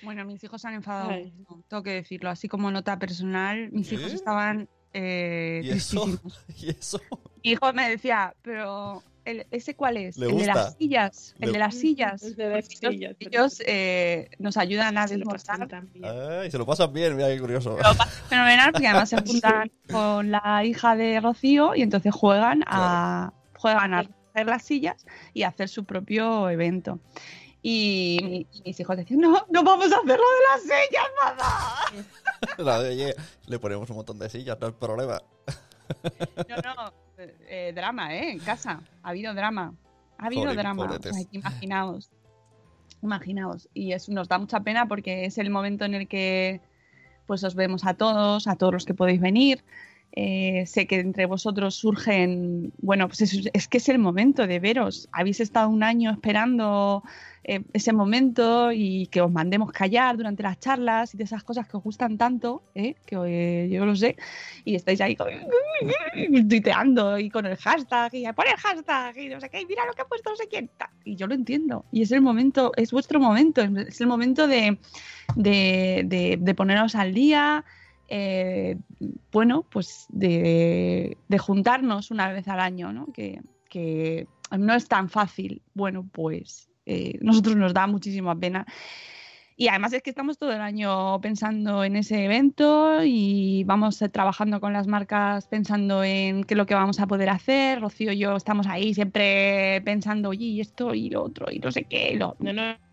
A: Bueno, mis hijos se han enfadado
B: Ay.
A: mucho, tengo que decirlo. Así como nota personal, mis hijos
C: ¿Sí?
A: estaban eh,
C: ¿Y eso? *laughs* ¿Y eso?
A: Mi hijo me decía, pero ¿el- ¿ese cuál es?
C: ¿Le
A: el de las sillas. El de las sillas.
B: El de las
A: Porque ellos-
B: sillas,
A: Ellos eh, nos ayudan a desmontar.
B: bien.
C: Ay, se lo pasan bien, mira qué curioso.
A: Lo pasan fenomenal porque además se juntan *laughs* con la hija de Rocío y entonces juegan a juegan a hacer las sillas y a hacer su propio evento. Y, y mis hijos decían, no, no vamos a hacer lo de las sillas, mamá. *laughs*
C: La de, oye, le ponemos un montón de sillas, no hay problema.
A: No, no, eh, drama, ¿eh? En casa. Ha habido drama. Ha habido drama. O sea, imaginaos. Imaginaos. Y eso nos da mucha pena porque es el momento en el que pues os vemos a todos, a todos los que podéis venir. Eh, sé que entre vosotros surgen, bueno, pues es, es que es el momento de veros. Habéis estado un año esperando eh, ese momento y que os mandemos callar durante las charlas y de esas cosas que os gustan tanto, ¿eh? que eh, yo lo sé, y estáis ahí con- *laughs* tuiteando y con el hashtag y pon el hashtag y no sé qué, y mira lo que ha puesto no sé quién. Y yo lo entiendo. Y es el momento, es vuestro momento, es el momento de, de, de- de poneros al día. Eh, bueno, pues de, juntarnos una vez al año, ¿no? Que, no es tan fácil. Bueno, pues eh, *laughs* nosotros nos da muchísima pena. Y además es que estamos todo el año pensando en ese evento y vamos eh, trabajando con las marcas pensando en qué es lo que vamos a poder hacer. Rocío y yo estamos ahí siempre pensando, oye, y esto y lo otro y no sé qué. lo-
B: No, no.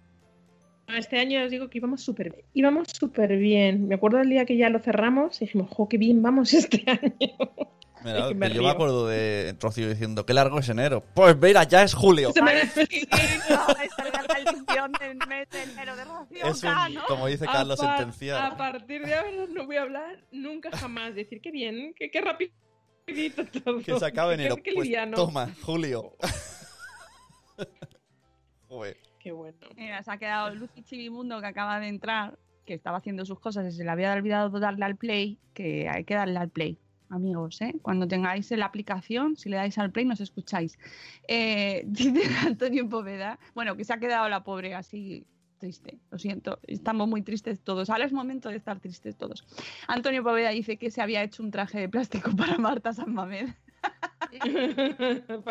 B: Este año os digo que íbamos súper bien. Íbamos súper bien. Me acuerdo del día que ya lo cerramos y dijimos, jo, qué bien vamos este *laughs* año.
C: Mira,
B: Es que me
C: yo me acuerdo de Rocío diciendo, qué largo es enero. Pues mira, ya es julio.
B: Se me-
A: es la maldición del mes de enero de Rocío
C: Es un, como dice
B: A
C: Carlos,
B: par-
C: sentenciado.
B: A partir de ahora no voy a hablar nunca jamás. Decir qué bien, qué, qué rapidito todo.
C: Que se acabe *laughs*
B: Qué-
C: enero.
B: Qué,
C: Pues
B: liviano.
C: toma, julio. *laughs* Joder.
B: Qué bueno.
A: Mira, se ha quedado Lucy Chivimundo que acaba de entrar, que estaba haciendo sus cosas y se le había olvidado darle al play, que hay que darle al play, amigos, ¿eh? Cuando tengáis la aplicación, si le dais al play, nos escucháis. Eh, *laughs* dice Antonio Poveda, bueno, que se ha quedado la pobre así triste, lo siento, estamos muy tristes todos, ahora es momento de estar tristes todos. Antonio Poveda dice que se había hecho un traje de plástico para Marta San Mamed, *laughs* *laughs*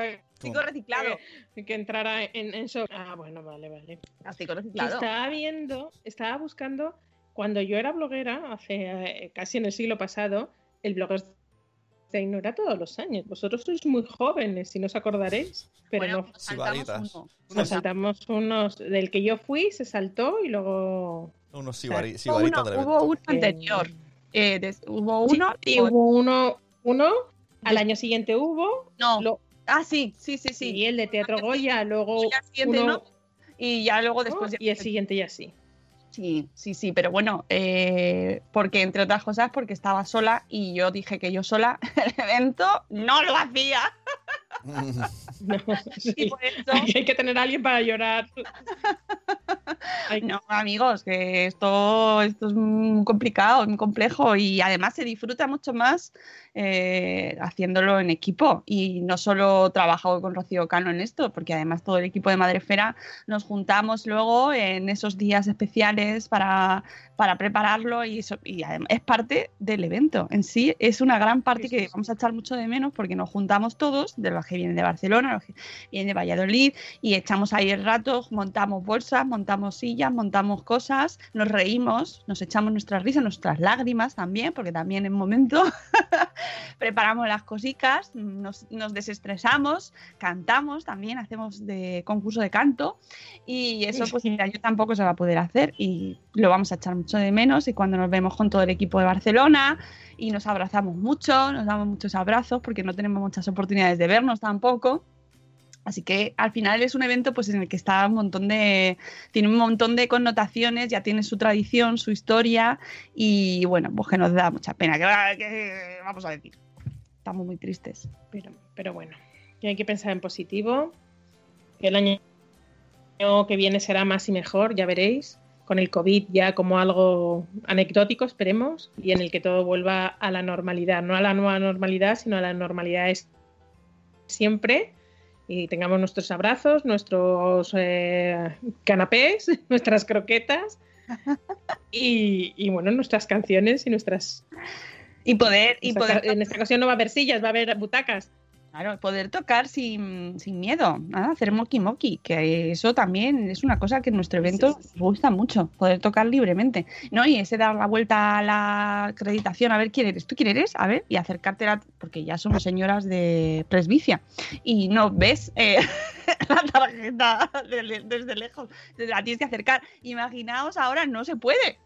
A: plástico reciclado,
B: que, que entrara en, en shock. Ah, bueno, vale, vale.
A: plástico reciclado.
B: estaba viendo, estaba buscando, cuando yo era bloguera, hace eh, casi en el siglo pasado, el blogger no era todos los años. Vosotros sois muy jóvenes, si no os acordaréis, pero
A: Bueno,
B: no.
A: nos saltamos uno.
B: Nos saltamos unos, del que yo fui, se saltó y luego...
C: Unos sibari-
A: Hubo
C: sibaritas
A: hubo
C: evento.
A: uno anterior. Eh, des- hubo
B: Sí,
A: uno.
B: y
A: luego-
B: hubo uno, uno, al año siguiente hubo,
A: no.
B: lo-
A: Ah, sí, sí, sí, sí.
B: y el de Teatro Goya, luego
A: Y
B: uno,
A: no. Y ya luego después. ya-
B: y el siguiente ya sí.
A: Sí, sí, sí, pero bueno, eh, porque entre otras cosas, porque estaba sola y yo dije que yo sola *laughs* el evento no lo hacía.
B: No, *laughs* *laughs* sí.
A: Y por eso,
B: Hay que tener a alguien para llorar.
A: No, amigos, que esto, esto es muy complicado, muy complejo y además se disfruta mucho más eh, haciéndolo en equipo y no solo trabajo con Rocío Cano en esto, porque además todo el equipo de Madrefera nos juntamos luego en esos días especiales para, para prepararlo y, eso, y además es parte del evento en sí, es una gran parte que vamos a echar mucho de menos porque nos juntamos todos, de los que vienen de Barcelona, los que vienen de Valladolid y echamos ahí el rato, montamos bolsas, montamos montamos sillas, montamos cosas, nos reímos, nos echamos nuestras risas, nuestras lágrimas también, porque también en momento *laughs* preparamos las cositas, nos, nos desestresamos, cantamos también, hacemos de concurso de canto y eso pues mira, yo tampoco se va a poder hacer y lo vamos a echar mucho de menos y cuando nos vemos con todo el equipo de Barcelona y nos abrazamos mucho, nos damos muchos abrazos porque no tenemos muchas oportunidades de vernos tampoco. Así que al final es un evento pues en el que está un montón de tiene un montón de connotaciones, ya tiene su tradición, su historia y bueno, pues que nos da mucha pena que, que vamos a decir. Estamos muy tristes.
B: Pero, pero bueno, hay que pensar en positivo. Que el año que viene será más y mejor, ya veréis. Con el COVID ya como algo anecdótico, esperemos, y en el que todo vuelva a la normalidad. No a la nueva normalidad, sino a la normalidad es siempre. Y tengamos nuestros abrazos, nuestros eh, canapés, *laughs* nuestras croquetas *laughs* y, y, bueno, nuestras canciones y nuestras.
A: Y poder, y poder
B: En esta ocasión no va a haber sillas, va a haber butacas.
A: Claro, poder tocar sin, sin miedo, nada, hacer moki moki, que eso también es una cosa que en nuestro evento
B: Sí, sí, sí.
A: nos gusta mucho, poder tocar libremente, ¿no? Y ese dar la vuelta a la acreditación, a ver quién eres, tú quién eres, a ver, y acercarte, a, porque ya somos señoras de presbicia, y no ves eh, *laughs* la tarjeta de- desde lejos, la tienes que acercar. Imaginaos ahora, no se puede.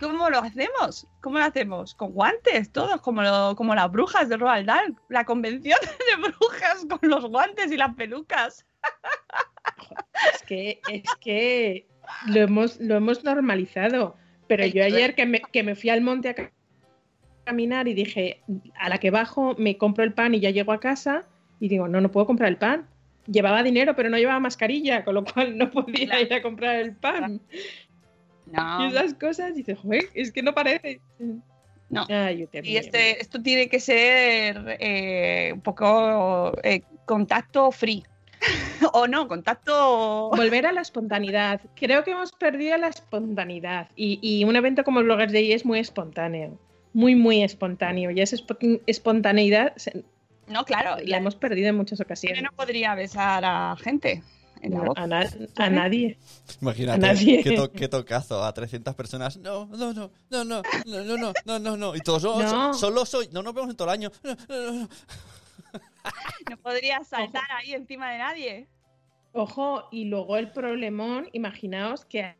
A: ¿Cómo lo hacemos? ¿Cómo lo hacemos? Con guantes, todos, como, lo- como las brujas de Roald Dahl, la convención *laughs* de brujas con los guantes y las pelucas.
B: Es que, es que lo hemos, lo hemos normalizado. Pero yo ayer que me, que me fui al monte a ca- caminar y dije, a la que bajo me compro el pan y ya llego a casa y digo, no, no puedo comprar el pan. Llevaba dinero, pero no llevaba mascarilla, con lo cual no podía
A: Claro.
B: ir a comprar el pan.
A: No.
B: Y esas cosas, dices, joder, es que no parece.
A: No.
B: Yo te
A: Y este, esto tiene que ser eh, un poco eh, contacto free. *laughs* o no, contacto.
B: Volver a la espontaneidad. Creo que hemos perdido la espontaneidad. Y, y un evento como Bloggers Day es muy espontáneo. Muy, muy espontáneo. Y esa espo- espontaneidad se-
A: No, claro,
B: la
A: la
B: hemos perdido en muchas ocasiones.
A: no podría besar a gente en la
B: a, na- a nadie.
C: Imagínate,
B: A nadie.
C: Qué, *laughs* to- qué tocazo a 300 personas. No, no, no, no, no, no, no, no, no, no, no. Y todos, "Oh,
B: No.
C: solo soy, no nos vemos en todo el año. No, no, no, no. *laughs*
A: Podría saltar ahí encima de nadie.
B: Ojo, y luego el problemón, imaginaos que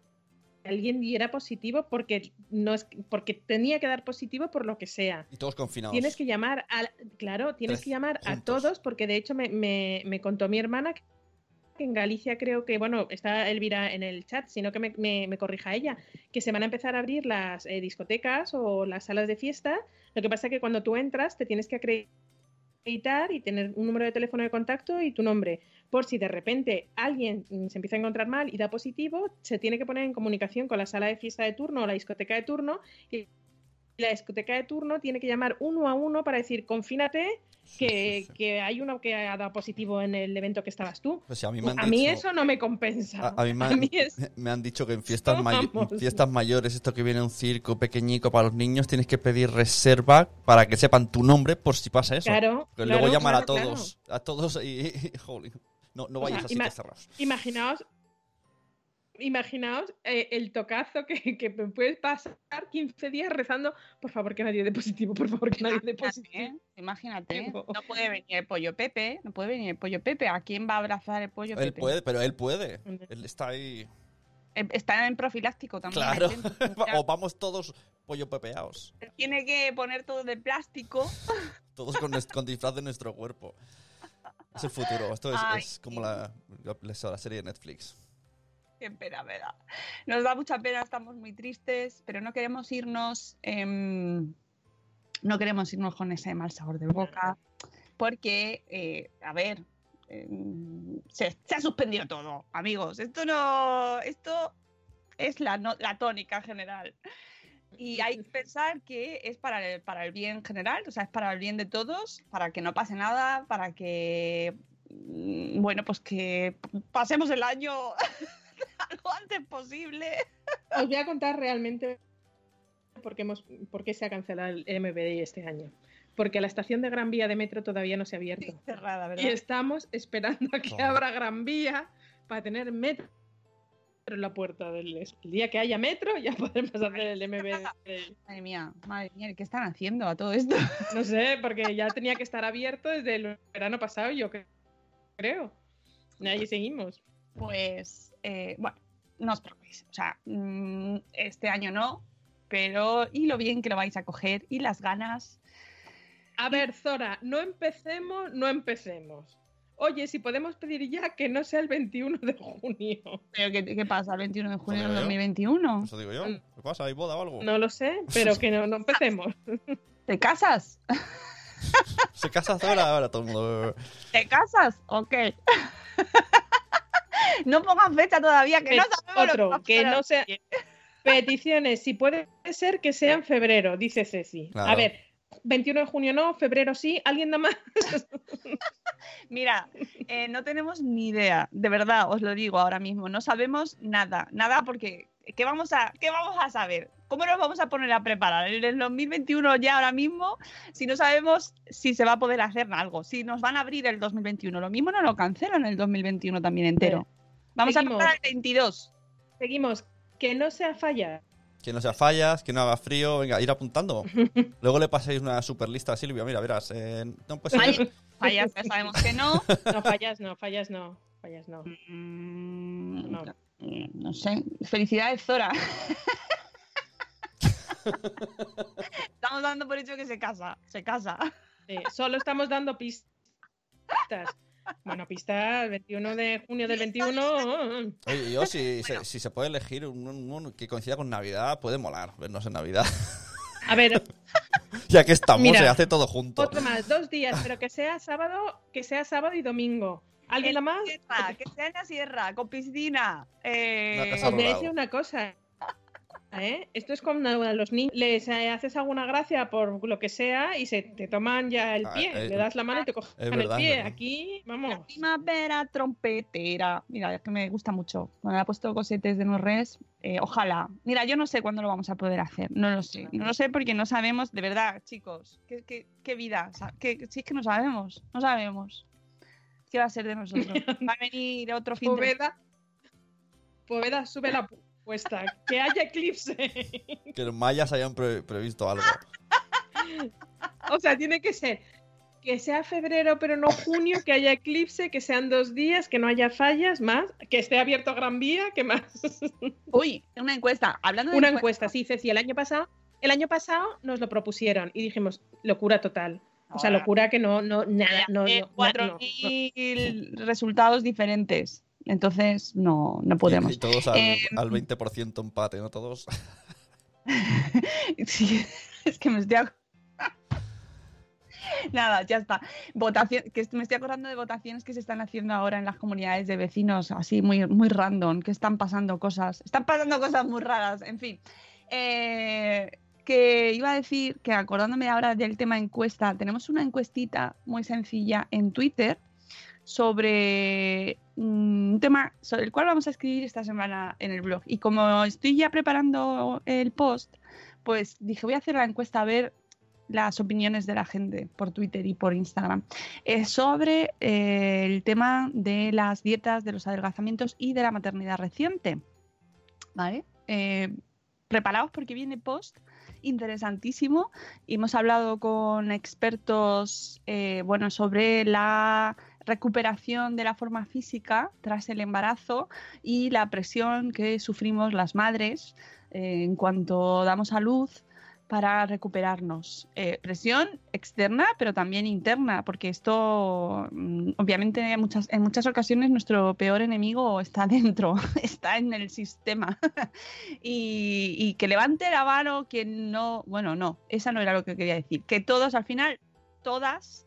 B: alguien diera positivo porque no es porque tenía que dar positivo por lo que sea.
C: Y todos confinados.
B: Tienes que llamar a, claro, tienes
C: Tres
B: que llamar a todos porque de hecho me, me- me contó mi hermana que en Galicia creo que, bueno, está Elvira en el chat, sino que me, corrija ella, que se van a empezar a abrir las eh, discotecas o las salas de fiesta. Lo que pasa es que cuando tú entras te tienes que acreditar y tener un número de teléfono de contacto y tu nombre. Por si de repente alguien mm, se empieza a encontrar mal y da positivo, se tiene que poner en comunicación con la sala de fiesta de turno o la discoteca de turno y la discoteca de turno tiene que llamar uno a uno para decir, confínate, que, que hay uno que ha dado positivo en el evento que estabas tú.
C: Pues a mí me han
B: A mí
C: dicho-
B: eso no me compensa.
C: A, a mí me han,
B: es-
C: me han dicho que en fiestas, *laughs* may- mayores, esto que viene un circo pequeñico para los niños, tienes que pedir reserva para que sepan tu nombre por si pasa eso.
B: Claro, claro,
C: luego llamar a
B: claro,
C: todos, a todos y, *laughs* y- no, no
B: O
C: vayas
B: sea,
C: a sitios
B: ima-
C: cerrados.
B: Imaginaos, imaginaos eh, el tocazo que, que me puedes pasar 15 días rezando, por favor que nadie dé positivo, por favor que nadie dé positivo.
A: Imagínate. *laughs* No puede venir el pollo Pepe, no puede venir el pollo Pepe. ¿A quién va a abrazar el pollo
C: Él
A: Pepe?
C: puede, pero él puede. Él está ahí.
A: Eh, Está en profiláctico también.
C: Claro. *laughs* o vamos todos pollo pepeados.
A: Tiene que poner todo de plástico. *laughs*
C: Todos con, disfraz de nuestro cuerpo. Es el futuro. Esto es,
A: Ay,
C: es como la, la, la serie de Netflix.
A: Qué pena me da. Nos da mucha pena, estamos muy tristes, pero no queremos irnos. em, no queremos irnos con ese mal sabor de boca. Porque, eh, a ver, em, se, ha suspendido todo, amigos. Esto no. Esto es la, la tónica general. Y hay que pensar que es para el, para el bien general, o sea, es para el bien de todos, para que no pase nada, para que, mm, bueno, pues que pasemos el año *laughs* lo antes posible.
B: Os voy a contar realmente por qué, hemos, por qué se ha cancelado el MBD este año. Porque la estación de Gran Vía de metro todavía no se ha abierto.
A: Cerrada, ¿verdad?
B: Y estamos esperando a que abra Gran Vía para tener metro en la puerta del el día que haya metro ya *laughs* podremos hacer el MB.
A: Madre mía, madre mía, ¿qué están haciendo a todo esto?
B: No sé, porque ya tenía que estar abierto desde el verano pasado, yo cre- creo. Y ahí seguimos.
A: Pues, eh, bueno, no os preocupéis. O sea, mm, este año no, pero y lo bien que lo vais a coger y las ganas.
B: A ver, Zora, no empecemos, no empecemos. Oye, si podemos pedir ya que no sea el 21 de junio.
A: ¿Pero qué, qué pasa el 21 de junio del
C: yo.
A: 2021?
C: Eso digo yo. ¿Qué pasa? ¿Hay boda o algo?
B: No lo sé, pero que no, no empecemos. *laughs*
A: ¿Te casas? *laughs*
C: Se casa Zora, ahora todo el mundo.
A: ¿Te casas? Ok. *laughs* *laughs* no pongan fecha todavía, que no sabemos
B: otro, que no sea- *laughs* Peticiones, si puede ser que sea en febrero, dice Ceci.
C: Claro.
B: A ver, 21 de junio no, febrero sí, ¿alguien da más? *laughs*
A: Mira, eh, no tenemos ni idea, de verdad, os lo digo ahora mismo. No sabemos nada, nada porque ¿qué vamos a, qué vamos a saber? ¿Cómo nos vamos a poner a preparar en el 2021 ya ahora mismo si no sabemos si se va a poder hacer algo? Si nos van a abrir el 2021, lo mismo no lo cancelan el 2021 también entero. Vamos a
B: seguimos.
A: empezar el 22.
B: Seguimos, que no sea falla.
C: Que no sea fallas, que no haga frío. Venga, ir apuntando. *laughs* Luego le paséis una super lista a Silvia. Mira, verás. eh, no, pues,
A: Fallas, *laughs* fallas, ya sabemos que no. *laughs*
B: No, fallas no, fallas no, fallas no.
A: Mm,
B: No.
A: Mm, no sé. Felicidades, Zora. *laughs* Estamos dando por hecho que se casa. Se casa.
B: Sí, solo estamos dando pistas. Bueno, pista 21 de junio del 21.
C: Oye, yo si, se- si se puede elegir un, un- un que coincida con Navidad, puede molar vernos en Navidad.
B: A ver, *laughs*
C: ya que estamos,
B: Mira,
C: se hace todo junto.
B: otro más, dos días, pero que sea sábado, que sea sábado y domingo. ¿Alguien da más?
A: Sierra, que sea en la sierra, con piscina. Eh,
B: Os voy a
C: Rodado.
B: decir una cosa. ¿eh? Esto es como a los niños les eh, haces alguna gracia por lo que sea y se te toman ya el
C: Ah,
B: pie.
C: eh,
B: Le das la mano y te cogen
C: verdad,
B: el pie. Aquí, vamos.
A: Primavera trompetera. Mira, es que me gusta mucho. Cuando le ha puesto cosetes de no res, eh, ojalá. Mira, yo no sé cuándo lo vamos a poder hacer. No lo sé. No lo sé porque no sabemos, de verdad, chicos. ¿Qué, qué, qué vida? ¿Qué- si es que no sabemos. No sabemos. ¿Qué va a ser de nosotros? *laughs* Va a venir otro fin de
B: Poveda, Poveda, sube la apuesta. Que haya eclipse. *laughs*
C: Que los mayas hayan pre- previsto algo.
B: O sea, tiene que ser que sea febrero, pero no junio, que haya eclipse, que sean dos días, que no haya fallas, más, que esté abierto Gran Vía, que más. *laughs*
A: Uy, una encuesta. Hablando de
B: Una
A: encuestas,
B: encuesta, sí, Ceci, el año pasado, el año pasado nos lo propusieron y dijimos, locura total. O sea, locura que no, no, nada, no, no, na- no, no.
A: 4.000 resultados diferentes. Entonces, no, no podemos.
C: Y, y todos al,
A: Eh,
C: al 20% empate, ¿no? Todos. *laughs*
A: Sí, es que me estoy. *laughs* Nada, ya está. Votación, que me estoy acordando de votaciones que se están haciendo ahora en las comunidades de vecinos, así muy, muy random, que están pasando cosas. Están pasando cosas muy raras, en fin. Eh, que iba a decir que acordándome ahora del tema encuesta, tenemos una encuestita muy sencilla en Twitter sobre mm, un tema sobre el cual vamos a escribir esta semana en el blog. Y como estoy ya preparando el post, pues dije, voy a hacer la encuesta a ver las opiniones de la gente por Twitter y por Instagram sobre eh, el tema de las dietas, de los adelgazamientos y de la maternidad reciente. ¿Vale? Eh, preparaos porque viene post interesantísimo. Hemos hablado con expertos eh, bueno, sobre la recuperación de la forma física tras el embarazo y la presión que sufrimos las madres eh, en cuanto damos a luz para recuperarnos. Eh, presión externa, pero también interna, porque esto, mm, obviamente, en muchas, en muchas ocasiones nuestro peor enemigo está *laughs* dentro, está en el sistema. *laughs* y, y que levante la mano quien no, bueno, no, esa no era lo que quería decir, que todos al final, todas,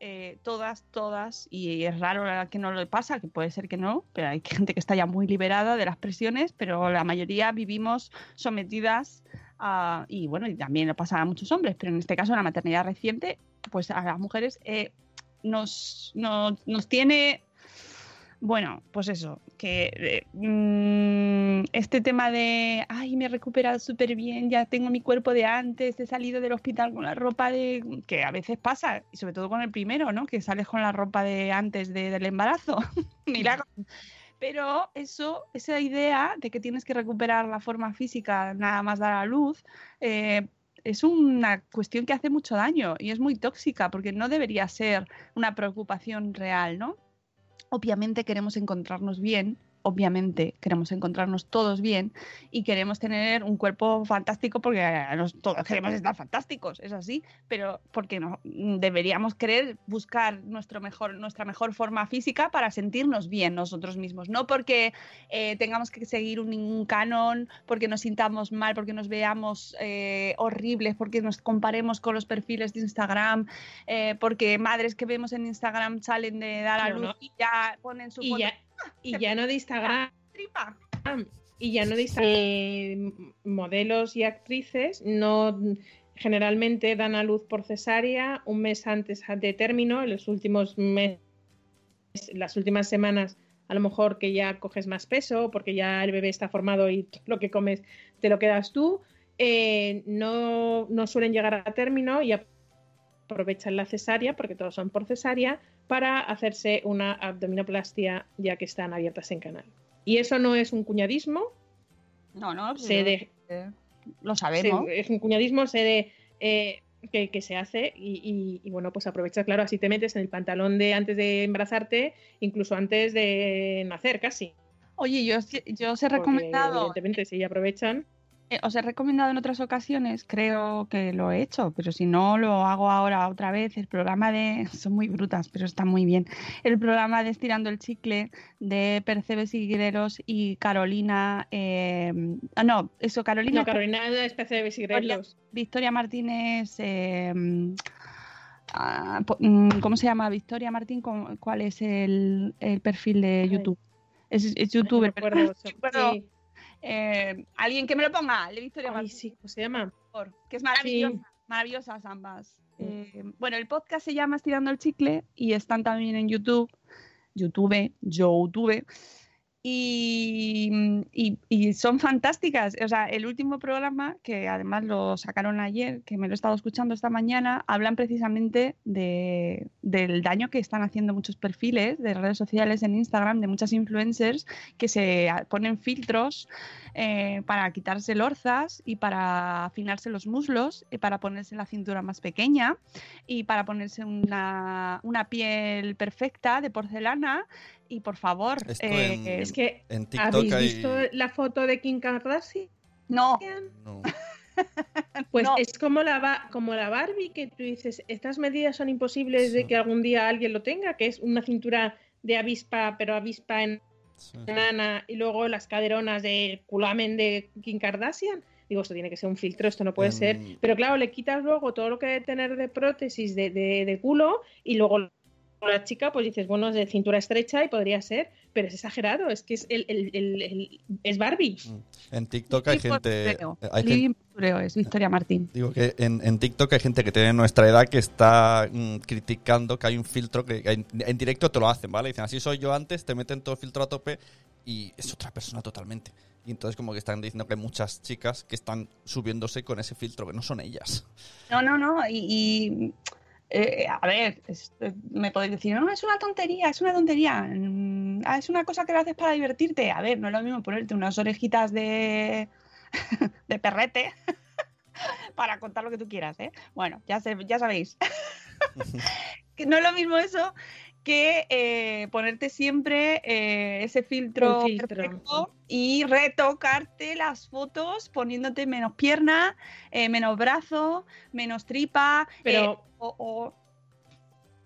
A: eh, todas, todas, y es raro que no lo pasa, que puede ser que no, pero hay gente que está ya muy liberada de las presiones, pero la mayoría vivimos sometidas a, y bueno, y también lo pasa a muchos hombres, pero en este caso la maternidad reciente, pues a las mujeres eh, nos, nos, nos tiene bueno, pues eso, que eh, mm, este tema de, ay, me he recuperado súper bien, ya tengo mi cuerpo de antes, he salido del hospital con la ropa de, que a veces pasa, y sobre todo con el primero, ¿no? Que sales con la ropa de antes de- del embarazo, *laughs* milagro. Pero eso, esa idea de que tienes que recuperar la forma física nada más dar a luz, eh, es una cuestión que hace mucho daño y es muy tóxica porque no debería ser una preocupación real, ¿no? Obviamente queremos encontrarnos bien, obviamente queremos encontrarnos todos bien y queremos tener un cuerpo fantástico porque nos- todos queremos estar fantásticos, es así, pero porque no deberíamos querer buscar nuestro mejor, nuestra mejor forma física para sentirnos bien nosotros mismos, no porque eh, tengamos que seguir un, un canon, porque nos sintamos mal, porque nos veamos eh, horribles, porque nos comparemos con los perfiles de Instagram, eh, porque madres que vemos en Instagram salen de dar a
B: No,
A: luz
B: no.
A: y ya ponen su
B: Y
A: foto
B: ya, y ya no de Instagram,
A: tripa.
B: y ya no de Instagram. Eh, modelos y actrices no generalmente dan a luz por cesárea un mes antes de término, en los últimos meses, las últimas semanas a lo mejor que ya coges más peso porque ya el bebé está formado y *laughs* lo que comes te lo quedas tú, eh, no, no suelen llegar a término y aprovechan la cesárea, porque todos son por cesárea, para hacerse una abdominoplastia ya que están abiertas en canal. Y eso no es un cuñadismo,
A: No, no,
B: se de-
A: eh, lo sabemos.
B: se- es un cuñadismo se de, eh, que, que se hace y, y- y, bueno, pues aprovechas, claro, así te metes en el pantalón de antes de embarazarte, incluso antes de nacer casi.
A: Oye, yo, os- yo os he
B: Porque,
A: recomendado,
B: Evidentemente, si aprovechan.
A: Eh, os he recomendado en otras ocasiones, creo que lo he hecho, pero si no lo hago ahora otra vez, el programa de, *laughs* son muy brutas, pero está muy bien, el programa de Estirando el Chicle de Percebes Higueros y Carolina, eh, no, eso, Carolina,
B: No, Carolina es especie de besigrelos.
A: Victoria Martínez, eh, ah, mm, ¿cómo se llama? Victoria Martín, ¿cómo- ¿cuál es el, el perfil de
B: Ay.
A: YouTube? Es,
B: no
A: youtuber,
B: acuerdo. *laughs* Sí.
A: Eh, alguien que me lo ponga, el de Victoria
B: Ay,
A: Martín,
B: sí, ¿cómo se llama?
A: que es maravillosa, maravillosas ambas. Eh, bueno, el podcast se llama Estirando el Chicle y están también en YouTube, YouTube, YouTube, y, y- son fantásticas. O sea, el último programa, que además lo sacaron ayer, que me lo he estado escuchando esta mañana, hablan precisamente de, del daño que están haciendo muchos perfiles de redes sociales en Instagram, de muchas influencers que se ponen filtros eh, para quitarse lorzas y para afinarse los muslos y para ponerse la cintura más pequeña y para ponerse una, una piel perfecta de porcelana. Y por favor, eh,
C: en-
B: Es que,
C: En TikTok
B: ¿habéis
C: hay...
B: visto la foto de Kim Kardashian?
A: no,
C: No. *laughs*
B: Pues
A: No.
B: es como la, como la Barbie que tú dices, estas medidas son imposibles de que algún día alguien lo tenga, que es una cintura de avispa, pero avispa en
C: Sí.
B: enana, y luego las caderonas del culamen de Kim Kardashian. Digo, esto tiene que ser un filtro, esto no puede ser. Pero claro, le quitas luego todo lo que debe tener de prótesis de, de- de culo y luego la chica, pues dices, bueno, es de cintura estrecha y podría ser, pero es exagerado, es que es, el, el- el- el- es Barbie.
C: En TikTok hay gente...
A: Postureo.
C: Hay gente
A: es Victoria Martín.
C: Digo que en, en TikTok hay gente que tiene nuestra edad que está mm, criticando que hay un filtro que en, en directo te lo hacen, ¿vale? Dicen, así soy yo antes, te meten todo el filtro a tope y es otra persona totalmente. Y entonces como que están diciendo que hay muchas chicas que están subiéndose con ese filtro, que no son ellas.
A: No, no, no. Y, y, eh, a ver, eh, me podéis decir, no, es una tontería, es una tontería. Mm, ah, es una cosa que lo haces para divertirte. A ver, no es lo mismo ponerte unas orejitas de, *laughs* de perrete *laughs* para contar lo que tú quieras, ¿eh? Bueno, ya, sé- ya sabéis. *laughs* no es lo mismo eso que eh, ponerte siempre eh, ese filtro, perfecto y retocarte las fotos poniéndote menos pierna, eh, menos brazo, menos tripa,
B: Pero-
A: o, o-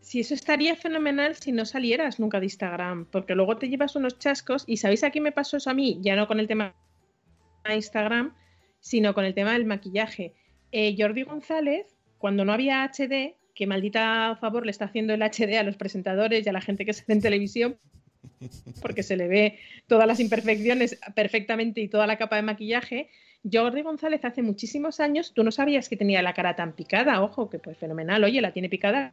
B: Si eso estaría fenomenal si no salieras nunca de Instagram, porque luego te llevas unos chascos y ¿sabéis a qué me pasó eso a mí? Ya no con el tema de Instagram, sino con el tema del maquillaje. Jordi González, cuando no había HD, que maldita favor le está haciendo el HD a los presentadores y a la gente que se ve en televisión, porque se le ve todas las imperfecciones perfectamente y toda la capa de maquillaje. Jordi González hace muchísimos años, tú no sabías que tenía la cara tan picada, ojo, que pues fenomenal, oye, la tiene picada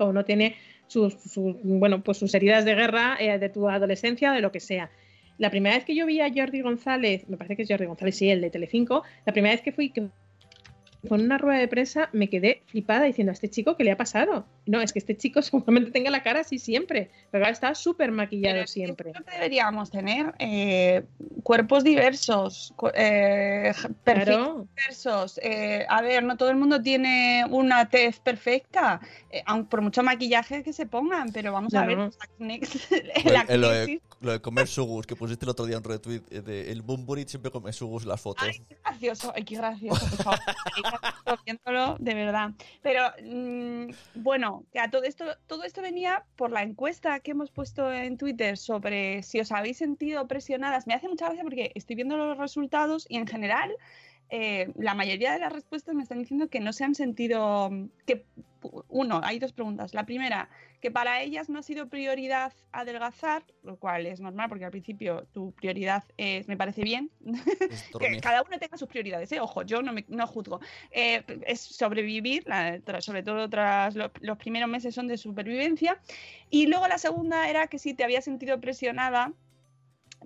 B: o no tiene sus, sus- bueno, pues sus heridas de guerra eh, de tu adolescencia o de lo que sea. La primera vez que yo vi a Jordi González, me parece que es Jordi González, sí, el de Telecinco, la primera vez que fui que en una rueda de prensa me quedé flipada diciendo a este chico qué le ha pasado. No, es que este chico *laughs* seguramente tenga la cara así siempre, pero está súper maquillado
A: Pero
B: siempre.
A: Creo que deberíamos tener eh, cuerpos diversos, eh, perfiles
B: Claro.
A: diversos. eh, a ver, no todo el mundo tiene una tez perfecta, eh, aun por mucho maquillaje que se pongan, pero vamos a ver,
B: no.
C: Lo, *laughs*
A: el
C: lo
A: acné
C: de, lo de comer sugus, que pusiste el otro día un retweet de el Boom Bunny siempre come sugus las fotos.
A: Ay, qué gracioso, ay, qué gracioso, por favor. *laughs* Qué gracioso viéndolo, de verdad. Pero mm, bueno, todo esto, todo esto venía por la encuesta que hemos puesto en Twitter sobre si os habéis sentido presionadas. Me hace mucha gracia porque estoy viendo los resultados y en general eh, la mayoría de las respuestas me están diciendo que no se han sentido que uno, hay dos preguntas. La primera, que para ellas no ha sido prioridad adelgazar, lo cual es normal porque al principio tu prioridad es, me parece bien, *laughs* que cada uno tenga sus prioridades, ¿eh? ojo, yo no, me, no juzgo. Eh, es sobrevivir, la- sobre todo tras lo- los primeros meses son de supervivencia. Y luego la segunda era que si te había sentido presionada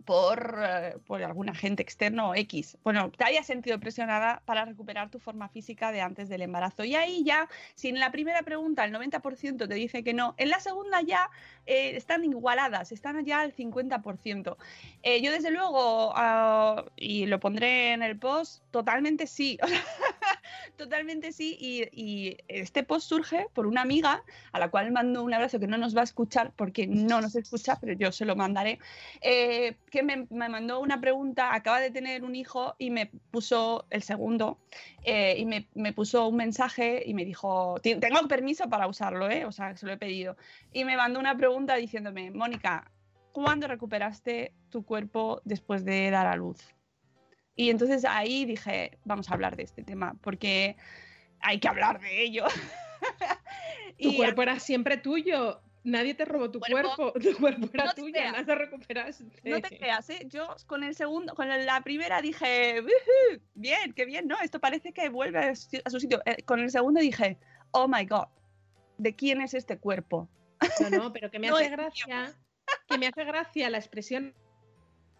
A: por, eh, por algún agente externo o X. Bueno, te había sentido presionada para recuperar tu forma física de antes del embarazo. Y ahí ya, si en la primera pregunta el 90% te dice que no, en la segunda ya eh, están igualadas, están ya al 50%. Eh, yo desde luego, ah, y lo pondré en el post, totalmente sí. *laughs* totalmente sí. Y, este post surge por una amiga a la cual mando un abrazo que no nos va a escuchar porque no nos escucha, pero yo se lo mandaré, eh, que me, mandó una pregunta, acaba de tener un hijo y me puso el segundo eh, y me, me puso un mensaje y me dijo, "Ti- tengo permiso para usarlo, ¿eh? o sea, se lo he pedido. Y me mandó una pregunta diciéndome, Mónica, ¿cuándo recuperaste tu cuerpo después de dar a luz? Y entonces ahí dije, vamos a hablar de este tema, porque hay que hablar de ello. *laughs*
B: Tu
A: Y
B: cuerpo era siempre tuyo. Nadie te robó tu
A: Cuerpo-
B: cuerpo. Tu cuerpo era
A: No
B: tuyo.
A: creas.
B: Nada recuperaste.
A: No te creas, ¿eh? Yo con el segundo, con la primera dije, "Ujú, bien, qué bien, ¿no? Esto parece que vuelve a su sitio. Eh, con el segundo dije, oh my god, ¿de quién es este cuerpo?
B: No, no, pero que me *laughs*
A: No
B: hace gracia. Que me hace gracia la expresión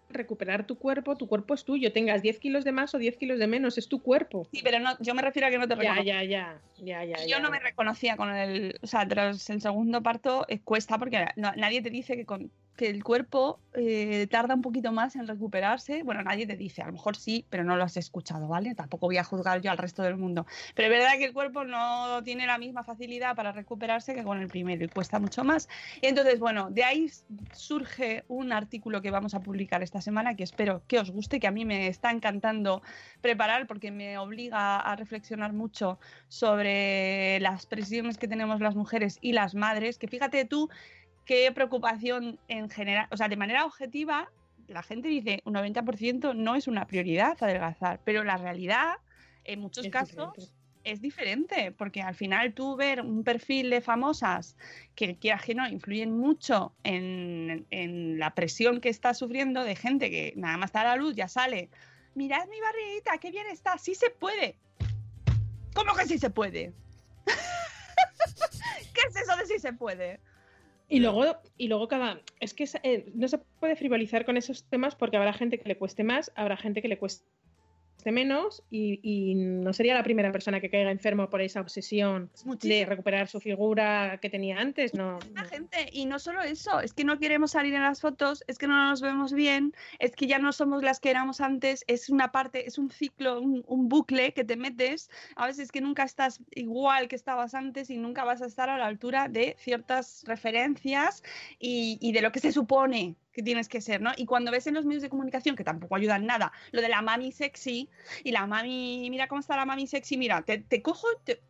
B: recuperar tu cuerpo, tu cuerpo es tuyo, tengas 10 kilos de más o 10 kilos de menos, es tu cuerpo.
A: Sí, pero no, yo me refiero a que no te reconozco.
B: ya, ya, ya, ya.
A: Yo
B: ya,
A: no me reconocía con el, o sea, tras el segundo parto eh, cuesta porque no- nadie te dice que, con, que el cuerpo eh, tarda un poquito más en recuperarse. Bueno, nadie te dice, a lo mejor sí, pero no lo has escuchado, ¿vale? Tampoco voy a juzgar yo al resto del mundo. Pero es verdad que el cuerpo no tiene la misma facilidad para recuperarse que con el primero y cuesta mucho más. Y entonces, bueno, de ahí surge un artículo que vamos a publicar esta semana que espero que os guste, que a mí me está encantando preparar porque me obliga a reflexionar mucho sobre las presiones que tenemos las mujeres y las madres, que fíjate tú qué preocupación en general, o sea, de manera objetiva, la gente dice un 90% no es una prioridad adelgazar, pero la realidad, en muchos
B: Es
A: casos,
B: diferente.
A: es diferente, porque al final tú ver un perfil de famosas que quieras que no, influyen mucho en, en la presión que está sufriendo de gente que nada más está a la luz, ya sale. Mirad mi barriguita, qué bien está, sí se puede. ¿Cómo que sí se puede? *laughs* ¿Qué es eso de sí se puede?
B: Y luego, y luego cada. Es que eh, no se puede frivolizar con esos temas porque habrá gente que le cueste más, habrá gente que le cueste menos y, y no sería la primera persona que caiga enfermo por esa obsesión
A: Es
B: de recuperar su figura que tenía antes. No,
A: La
B: no.
A: gente, y no solo eso, es que no queremos salir en las fotos, es que no nos vemos bien, es que ya no somos las que éramos antes, es una parte, es un ciclo, un, un bucle que te metes, a veces que nunca estás igual que estabas antes y nunca vas a estar a la altura de ciertas referencias y, y de lo que se supone que tienes que ser, ¿no? Y cuando ves en los medios de comunicación, que tampoco ayudan nada, lo de la mami sexy y la mami, mira cómo está la mami sexy, mira, te, te cojo, te-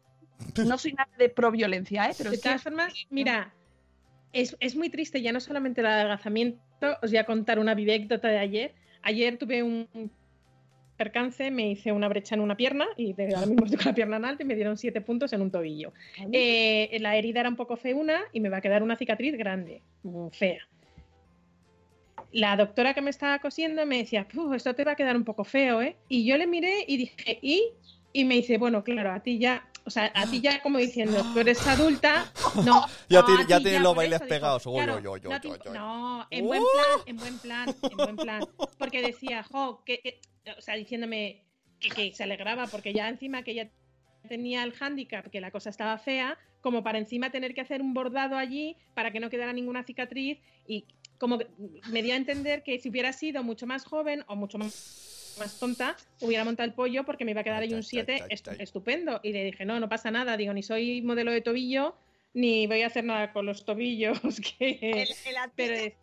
A: no soy nada de pro violencia, ¿eh? Pero
B: de todas formas, mira, es, es muy triste ya no solamente el adelgazamiento, os voy a contar una vivécdota de ayer. Ayer tuve un percance, me hice una brecha en una pierna y de- ahora mismo estoy con la pierna en alto y me dieron siete puntos en un tobillo. Eh, la herida era un poco feuna y me va a quedar una cicatriz grande, mm, fea. La doctora que me estaba cosiendo me decía, "Uf, esto te va a quedar un poco feo, ¿eh? Y yo le miré y dije, ¿y? Y me dice, bueno, claro, a ti ya, o sea, a ti ya como diciendo, tú eres adulta, no. *laughs*
C: Ya
B: no,
C: ya
B: ti
C: tiene los bailes
B: eso", dijo,
C: pegados,
B: claro, no, en buen
C: Uh.
B: plan, en buen plan, en buen plan. Porque decía, jo, que, que- o sea, diciéndome que, que se alegraba, porque ya encima que ella tenía el hándicap que la cosa estaba fea, como para encima tener que hacer un bordado allí para que no quedara ninguna cicatriz y como que me dio a entender que si hubiera sido mucho más joven o mucho más, más tonta, hubiera montado el pollo porque me iba a quedar ahí un 7 estupendo. Y le dije, no, no pasa nada, digo, ni soy modelo de tobillo, ni voy a hacer nada con los tobillos. *laughs* Que...
A: El, el ati-
B: Pero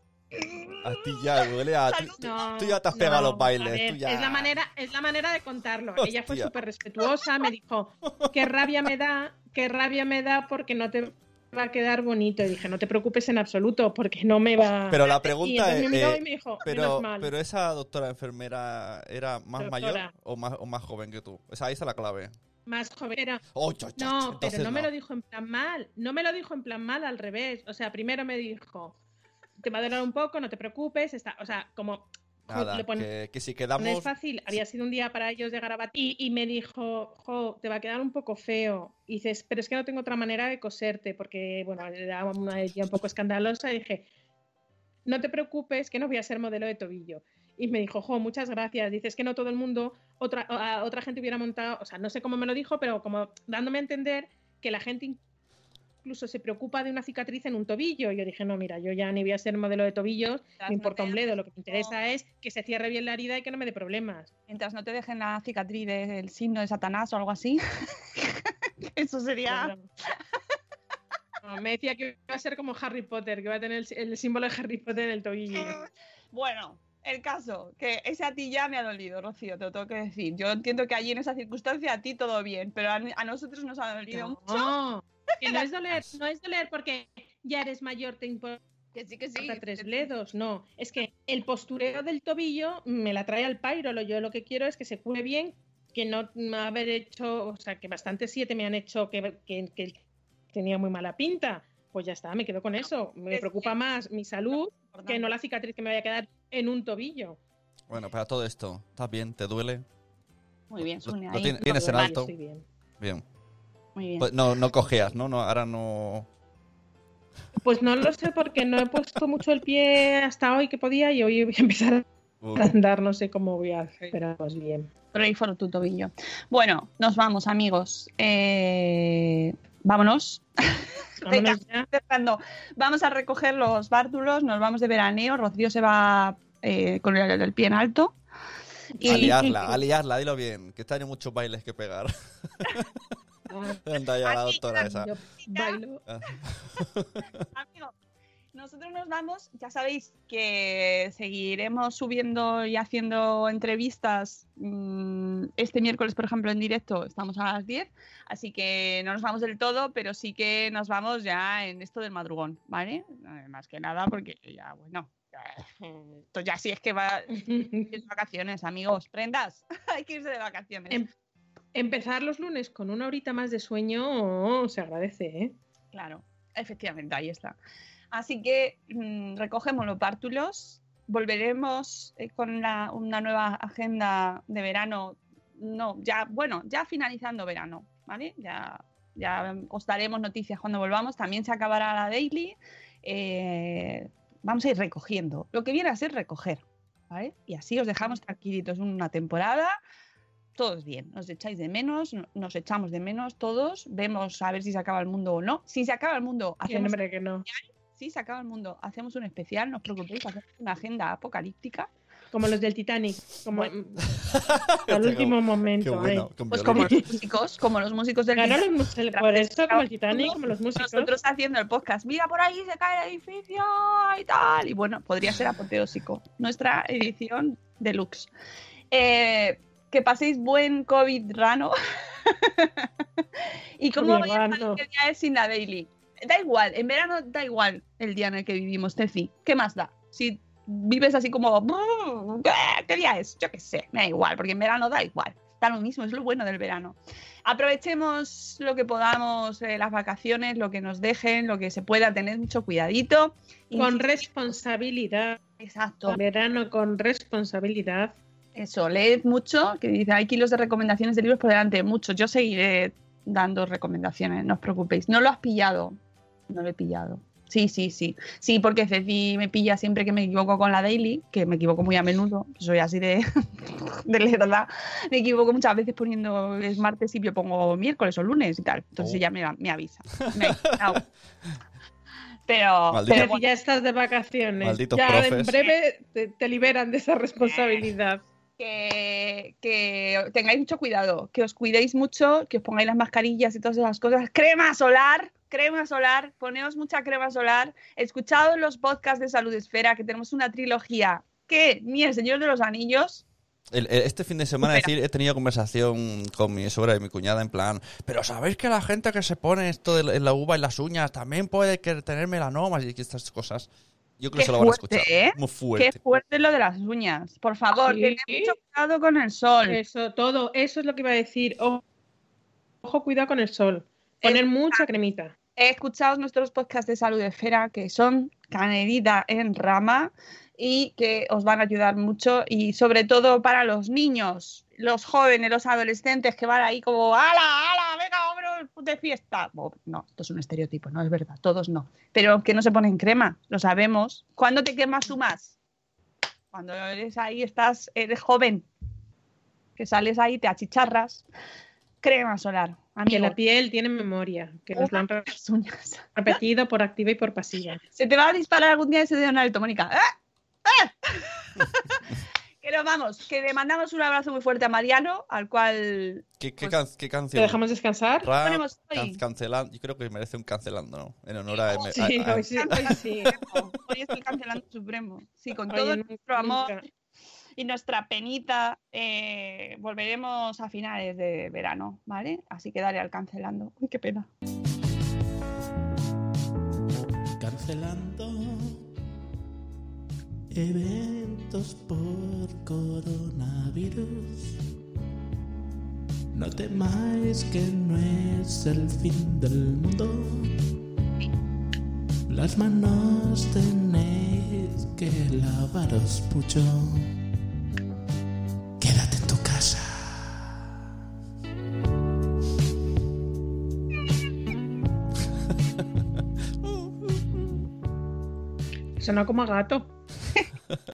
C: A ti ya duele, a ti.
B: no,
C: Tú ya te has pegado
B: no,
C: los bailes,
B: a ver,
C: tú ya-
B: Es la manera, es la manera de contarlo. Ella fue súper respetuosa, me dijo, qué rabia me da, qué rabia me da porque no te va a quedar bonito. Y dije, no te preocupes en absoluto, porque no me va. *laughs*
C: Pero la pregunta es.
B: me
C: eh,
B: me dijo,
C: pero, pero esa doctora enfermera era más
B: Doctora.
C: mayor o más, o más joven que tú. Esa ahí está la clave.
B: Más joven. Era-
C: Oh, yo,
B: No, pero no, me lo dijo en plan mal. No me lo dijo en plan mal, al revés. O sea, primero me dijo, te va a doler un poco, no te preocupes. Está, o sea, como
C: Nada,
B: le
C: que, que si
B: No
C: quedamos.
B: es fácil, había sido un día para ellos de garabat y, y me dijo, jo, te va a quedar un poco feo. Y dices, pero es que no tengo otra manera de coserte, porque, bueno, era una idea un poco escandalosa. Y dije, no te preocupes, que no voy a ser modelo de tobillo. Y me dijo, jo, muchas gracias. Dices que no todo el mundo, otra, a- otra gente hubiera montado, o sea, no sé cómo me lo dijo, pero como dándome a entender que la gente incluso se preocupa de una cicatriz en un tobillo. Y yo dije, no, mira, yo ya ni voy a ser modelo de tobillos,
A: Mientras
B: me
A: no
B: importa un bledo, lo que me interesa es que se cierre bien la herida y que no me dé problemas.
A: Mientras no te dejen la cicatriz del signo de Satanás o algo así. *laughs* Eso sería.
B: No, me decía que iba a ser como Harry Potter, que iba a tener el, el símbolo de Harry Potter en el tobillo.
A: Bueno, el caso, que ese a ti ya me ha dolido, Rocío, te lo tengo que decir. Yo entiendo que allí en esa circunstancia a ti todo bien, pero a, a nosotros nos ha dolido mucho.
B: No, que no es *laughs* doler, no es doler porque ya eres mayor, te importa
A: Que sí, que sí.
B: tres bledos, no. Es que el postureo del tobillo me la trae al pairo. Yo lo que quiero es que se cure bien, que no haber hecho, o sea, que bastante siete me han hecho que, que, que tenía muy mala pinta. Pues ya está, me quedo con eso. Me preocupa más mi salud que no la cicatriz que me vaya a quedar en un tobillo.
C: Bueno, para todo esto, ¿estás bien? ¿Te duele?
A: Muy bien,
C: Lo-
A: Sonia.
C: lo tienes en alto.
B: estoy bien.
C: Bien.
A: Muy bien.
C: Pues no, no cojeas, ¿no? no ahora no.
B: Pues no lo sé porque no he puesto mucho el pie hasta hoy que podía y hoy voy a empezar a andar, no sé cómo voy a hacer, pero pues bien.
A: Pray for tu tobillo. Bueno, nos vamos, amigos. Eh, vámonos. Venga.
B: Vámonos ya.
A: cerrando. Vamos a recoger los bártulos, nos vamos de veraneo. Rocío se va eh, con el, el pie en alto.
C: A liarla, a liarla, dilo bien. Que este año muchos bailes que pegar. *laughs* Anda ya la doctora esa.
B: Bailo. *laughs*
C: Ah.
A: Amigos, nosotros nos vamos. Ya sabéis que seguiremos subiendo y haciendo entrevistas mm, este miércoles, por ejemplo, en directo. Estamos a las 10. Así que no nos vamos del todo, pero sí que nos vamos ya en esto del madrugón, ¿vale? Más que nada porque ya, bueno. Esto ya sí es que va *laughs* de vacaciones, amigos. Prendas, *laughs* hay que irse de vacaciones.
B: Em- Empezar los lunes con una horita más de sueño oh, se agradece, ¿eh?
A: Claro, efectivamente, ahí está. Así que mm, recogemos los bártulos, volveremos eh, con la- una nueva agenda de verano. No, ya, bueno, ya finalizando verano, ¿vale? Ya, ya os daremos noticias cuando volvamos. También se acabará la daily. eh, vamos a ir recogiendo. Lo que viene a ser recoger, ¿vale? Y así os dejamos tranquilitos una temporada. Todos bien, nos echáis de menos, no- nos echamos de menos todos, vemos a ver si se acaba el mundo o no. Si se acaba el mundo, hacemos
B: hombre, que no.
A: si se acaba el mundo, hacemos un especial, no os preocupéis, hacemos una agenda apocalíptica.
B: Como los del Titanic, como
A: Bueno. *laughs*
B: al último momento.
C: Qué bueno. con
A: Pues como los músicos, como los músicos del
B: Claro,
A: Titanic,
B: por eso, como el Titanic, como los músicos.
A: nosotros haciendo el podcast. Mira, por ahí se cae el edificio y tal. Y bueno, podría ser apoteósico. Nuestra edición deluxe. Eh, que paséis buen COVID rano. *laughs* y cómo voy a saber qué día es sin la daily. Da igual, en verano da igual el día en el que vivimos, Ceci. ¿Qué más da? Si vives así como, "Brr, ¿qué día es? Yo qué sé, me da igual, porque en verano da igual. Da lo mismo, es lo bueno del verano. Aprovechemos lo que podamos, eh, las vacaciones, lo que nos dejen, lo que se pueda, tener mucho cuidadito.
B: Con responsabilidad.
A: Exacto.
B: Verano con responsabilidad.
A: Eso, leed mucho, que dice, hay kilos de recomendaciones de libros por delante, muchos. Yo seguiré dando recomendaciones, no os preocupéis. No lo has pillado, no lo he pillado. Sí, sí, sí. Sí, porque Ceci me pilla siempre que me equivoco con la daily, que me equivoco muy a menudo, soy así de, *laughs* de verdad. Me equivoco muchas veces poniendo es martes y yo pongo miércoles o lunes y tal. Entonces
C: Oh.
A: ella me, me avisa. *laughs* Me avisa. Pero, pero
B: ya estás de vacaciones,
C: Malditos
B: ya en breve te, te liberan de esa responsabilidad.
A: que, que tengáis mucho cuidado, que os cuidéis mucho, que os pongáis las mascarillas y todas esas cosas. Crema solar, crema solar, poneos mucha crema solar. Escuchad los podcasts de Salud Esfera, que tenemos una trilogía que ni el Señor de los Anillos.
C: El- el- este fin de semana decir, he tenido conversación con mi sobra y mi cuñada en plan, pero ¿sabéis que la gente que se pone esto de la- en la uva y las uñas también puede tener melanomas y estas cosas? Yo creo que se lo van a
A: fuerte,
C: escuchar.
A: ¿eh?
C: Muy
A: Qué
C: fuerte.
A: fuerte lo de las uñas. Por favor,
B: Sí.
A: tened mucho cuidado con el sol.
B: Eso, todo, eso es lo que iba a decir. Ojo, ojo, cuidado con el sol. Poner mucha cremita.
A: He escuchado nuestros podcasts de salud esfera que son canelita en rama y que os van a ayudar mucho y sobre todo para los niños, los jóvenes, los adolescentes que van ahí como ¡Hala, hala! ¡Venga, vámonos de fiesta! No, esto es un estereotipo, no es verdad, todos no. Pero que no se ponen crema, lo sabemos. ¿Cuándo te quemas tú más? Cuando eres ahí, estás, eres joven, que sales ahí, te achicharras. Crema solar,
B: Que
A: amigo.
B: la piel tiene memoria, que nos lo han re-
A: Las uñas. *laughs*
B: repetido por activa y por pasiva.
A: Se te va a disparar algún día ese dedo en alto, Mónica. ¡Ah! ¡Ah! *laughs* que nos vamos, que le mandamos un abrazo muy fuerte a Mariano, al cual
C: ¿Qué, qué
A: Pues-
C: can- qué
B: ¿Te
C: canción?
B: dejamos descansar?
C: Rap,
A: ponemos hoy?
C: can- cancelando. Yo creo que merece un cancelando, ¿no? En honor a...
B: Sí,
C: a- a-
B: hoy sí, hoy sí.
A: hoy es el cancelando supremo. Sí, con
B: Oye,
A: todo nuestro amor
B: nunca.
A: Y nuestra penita, eh, volveremos a finales de verano, ¿vale? Así que dale al cancelando. Uy, qué pena.
E: cancelando eventos por coronavirus. No temáis que no es el fin del mundo. Las manos tenéis que lavaros mucho.
B: Sonó como a gato.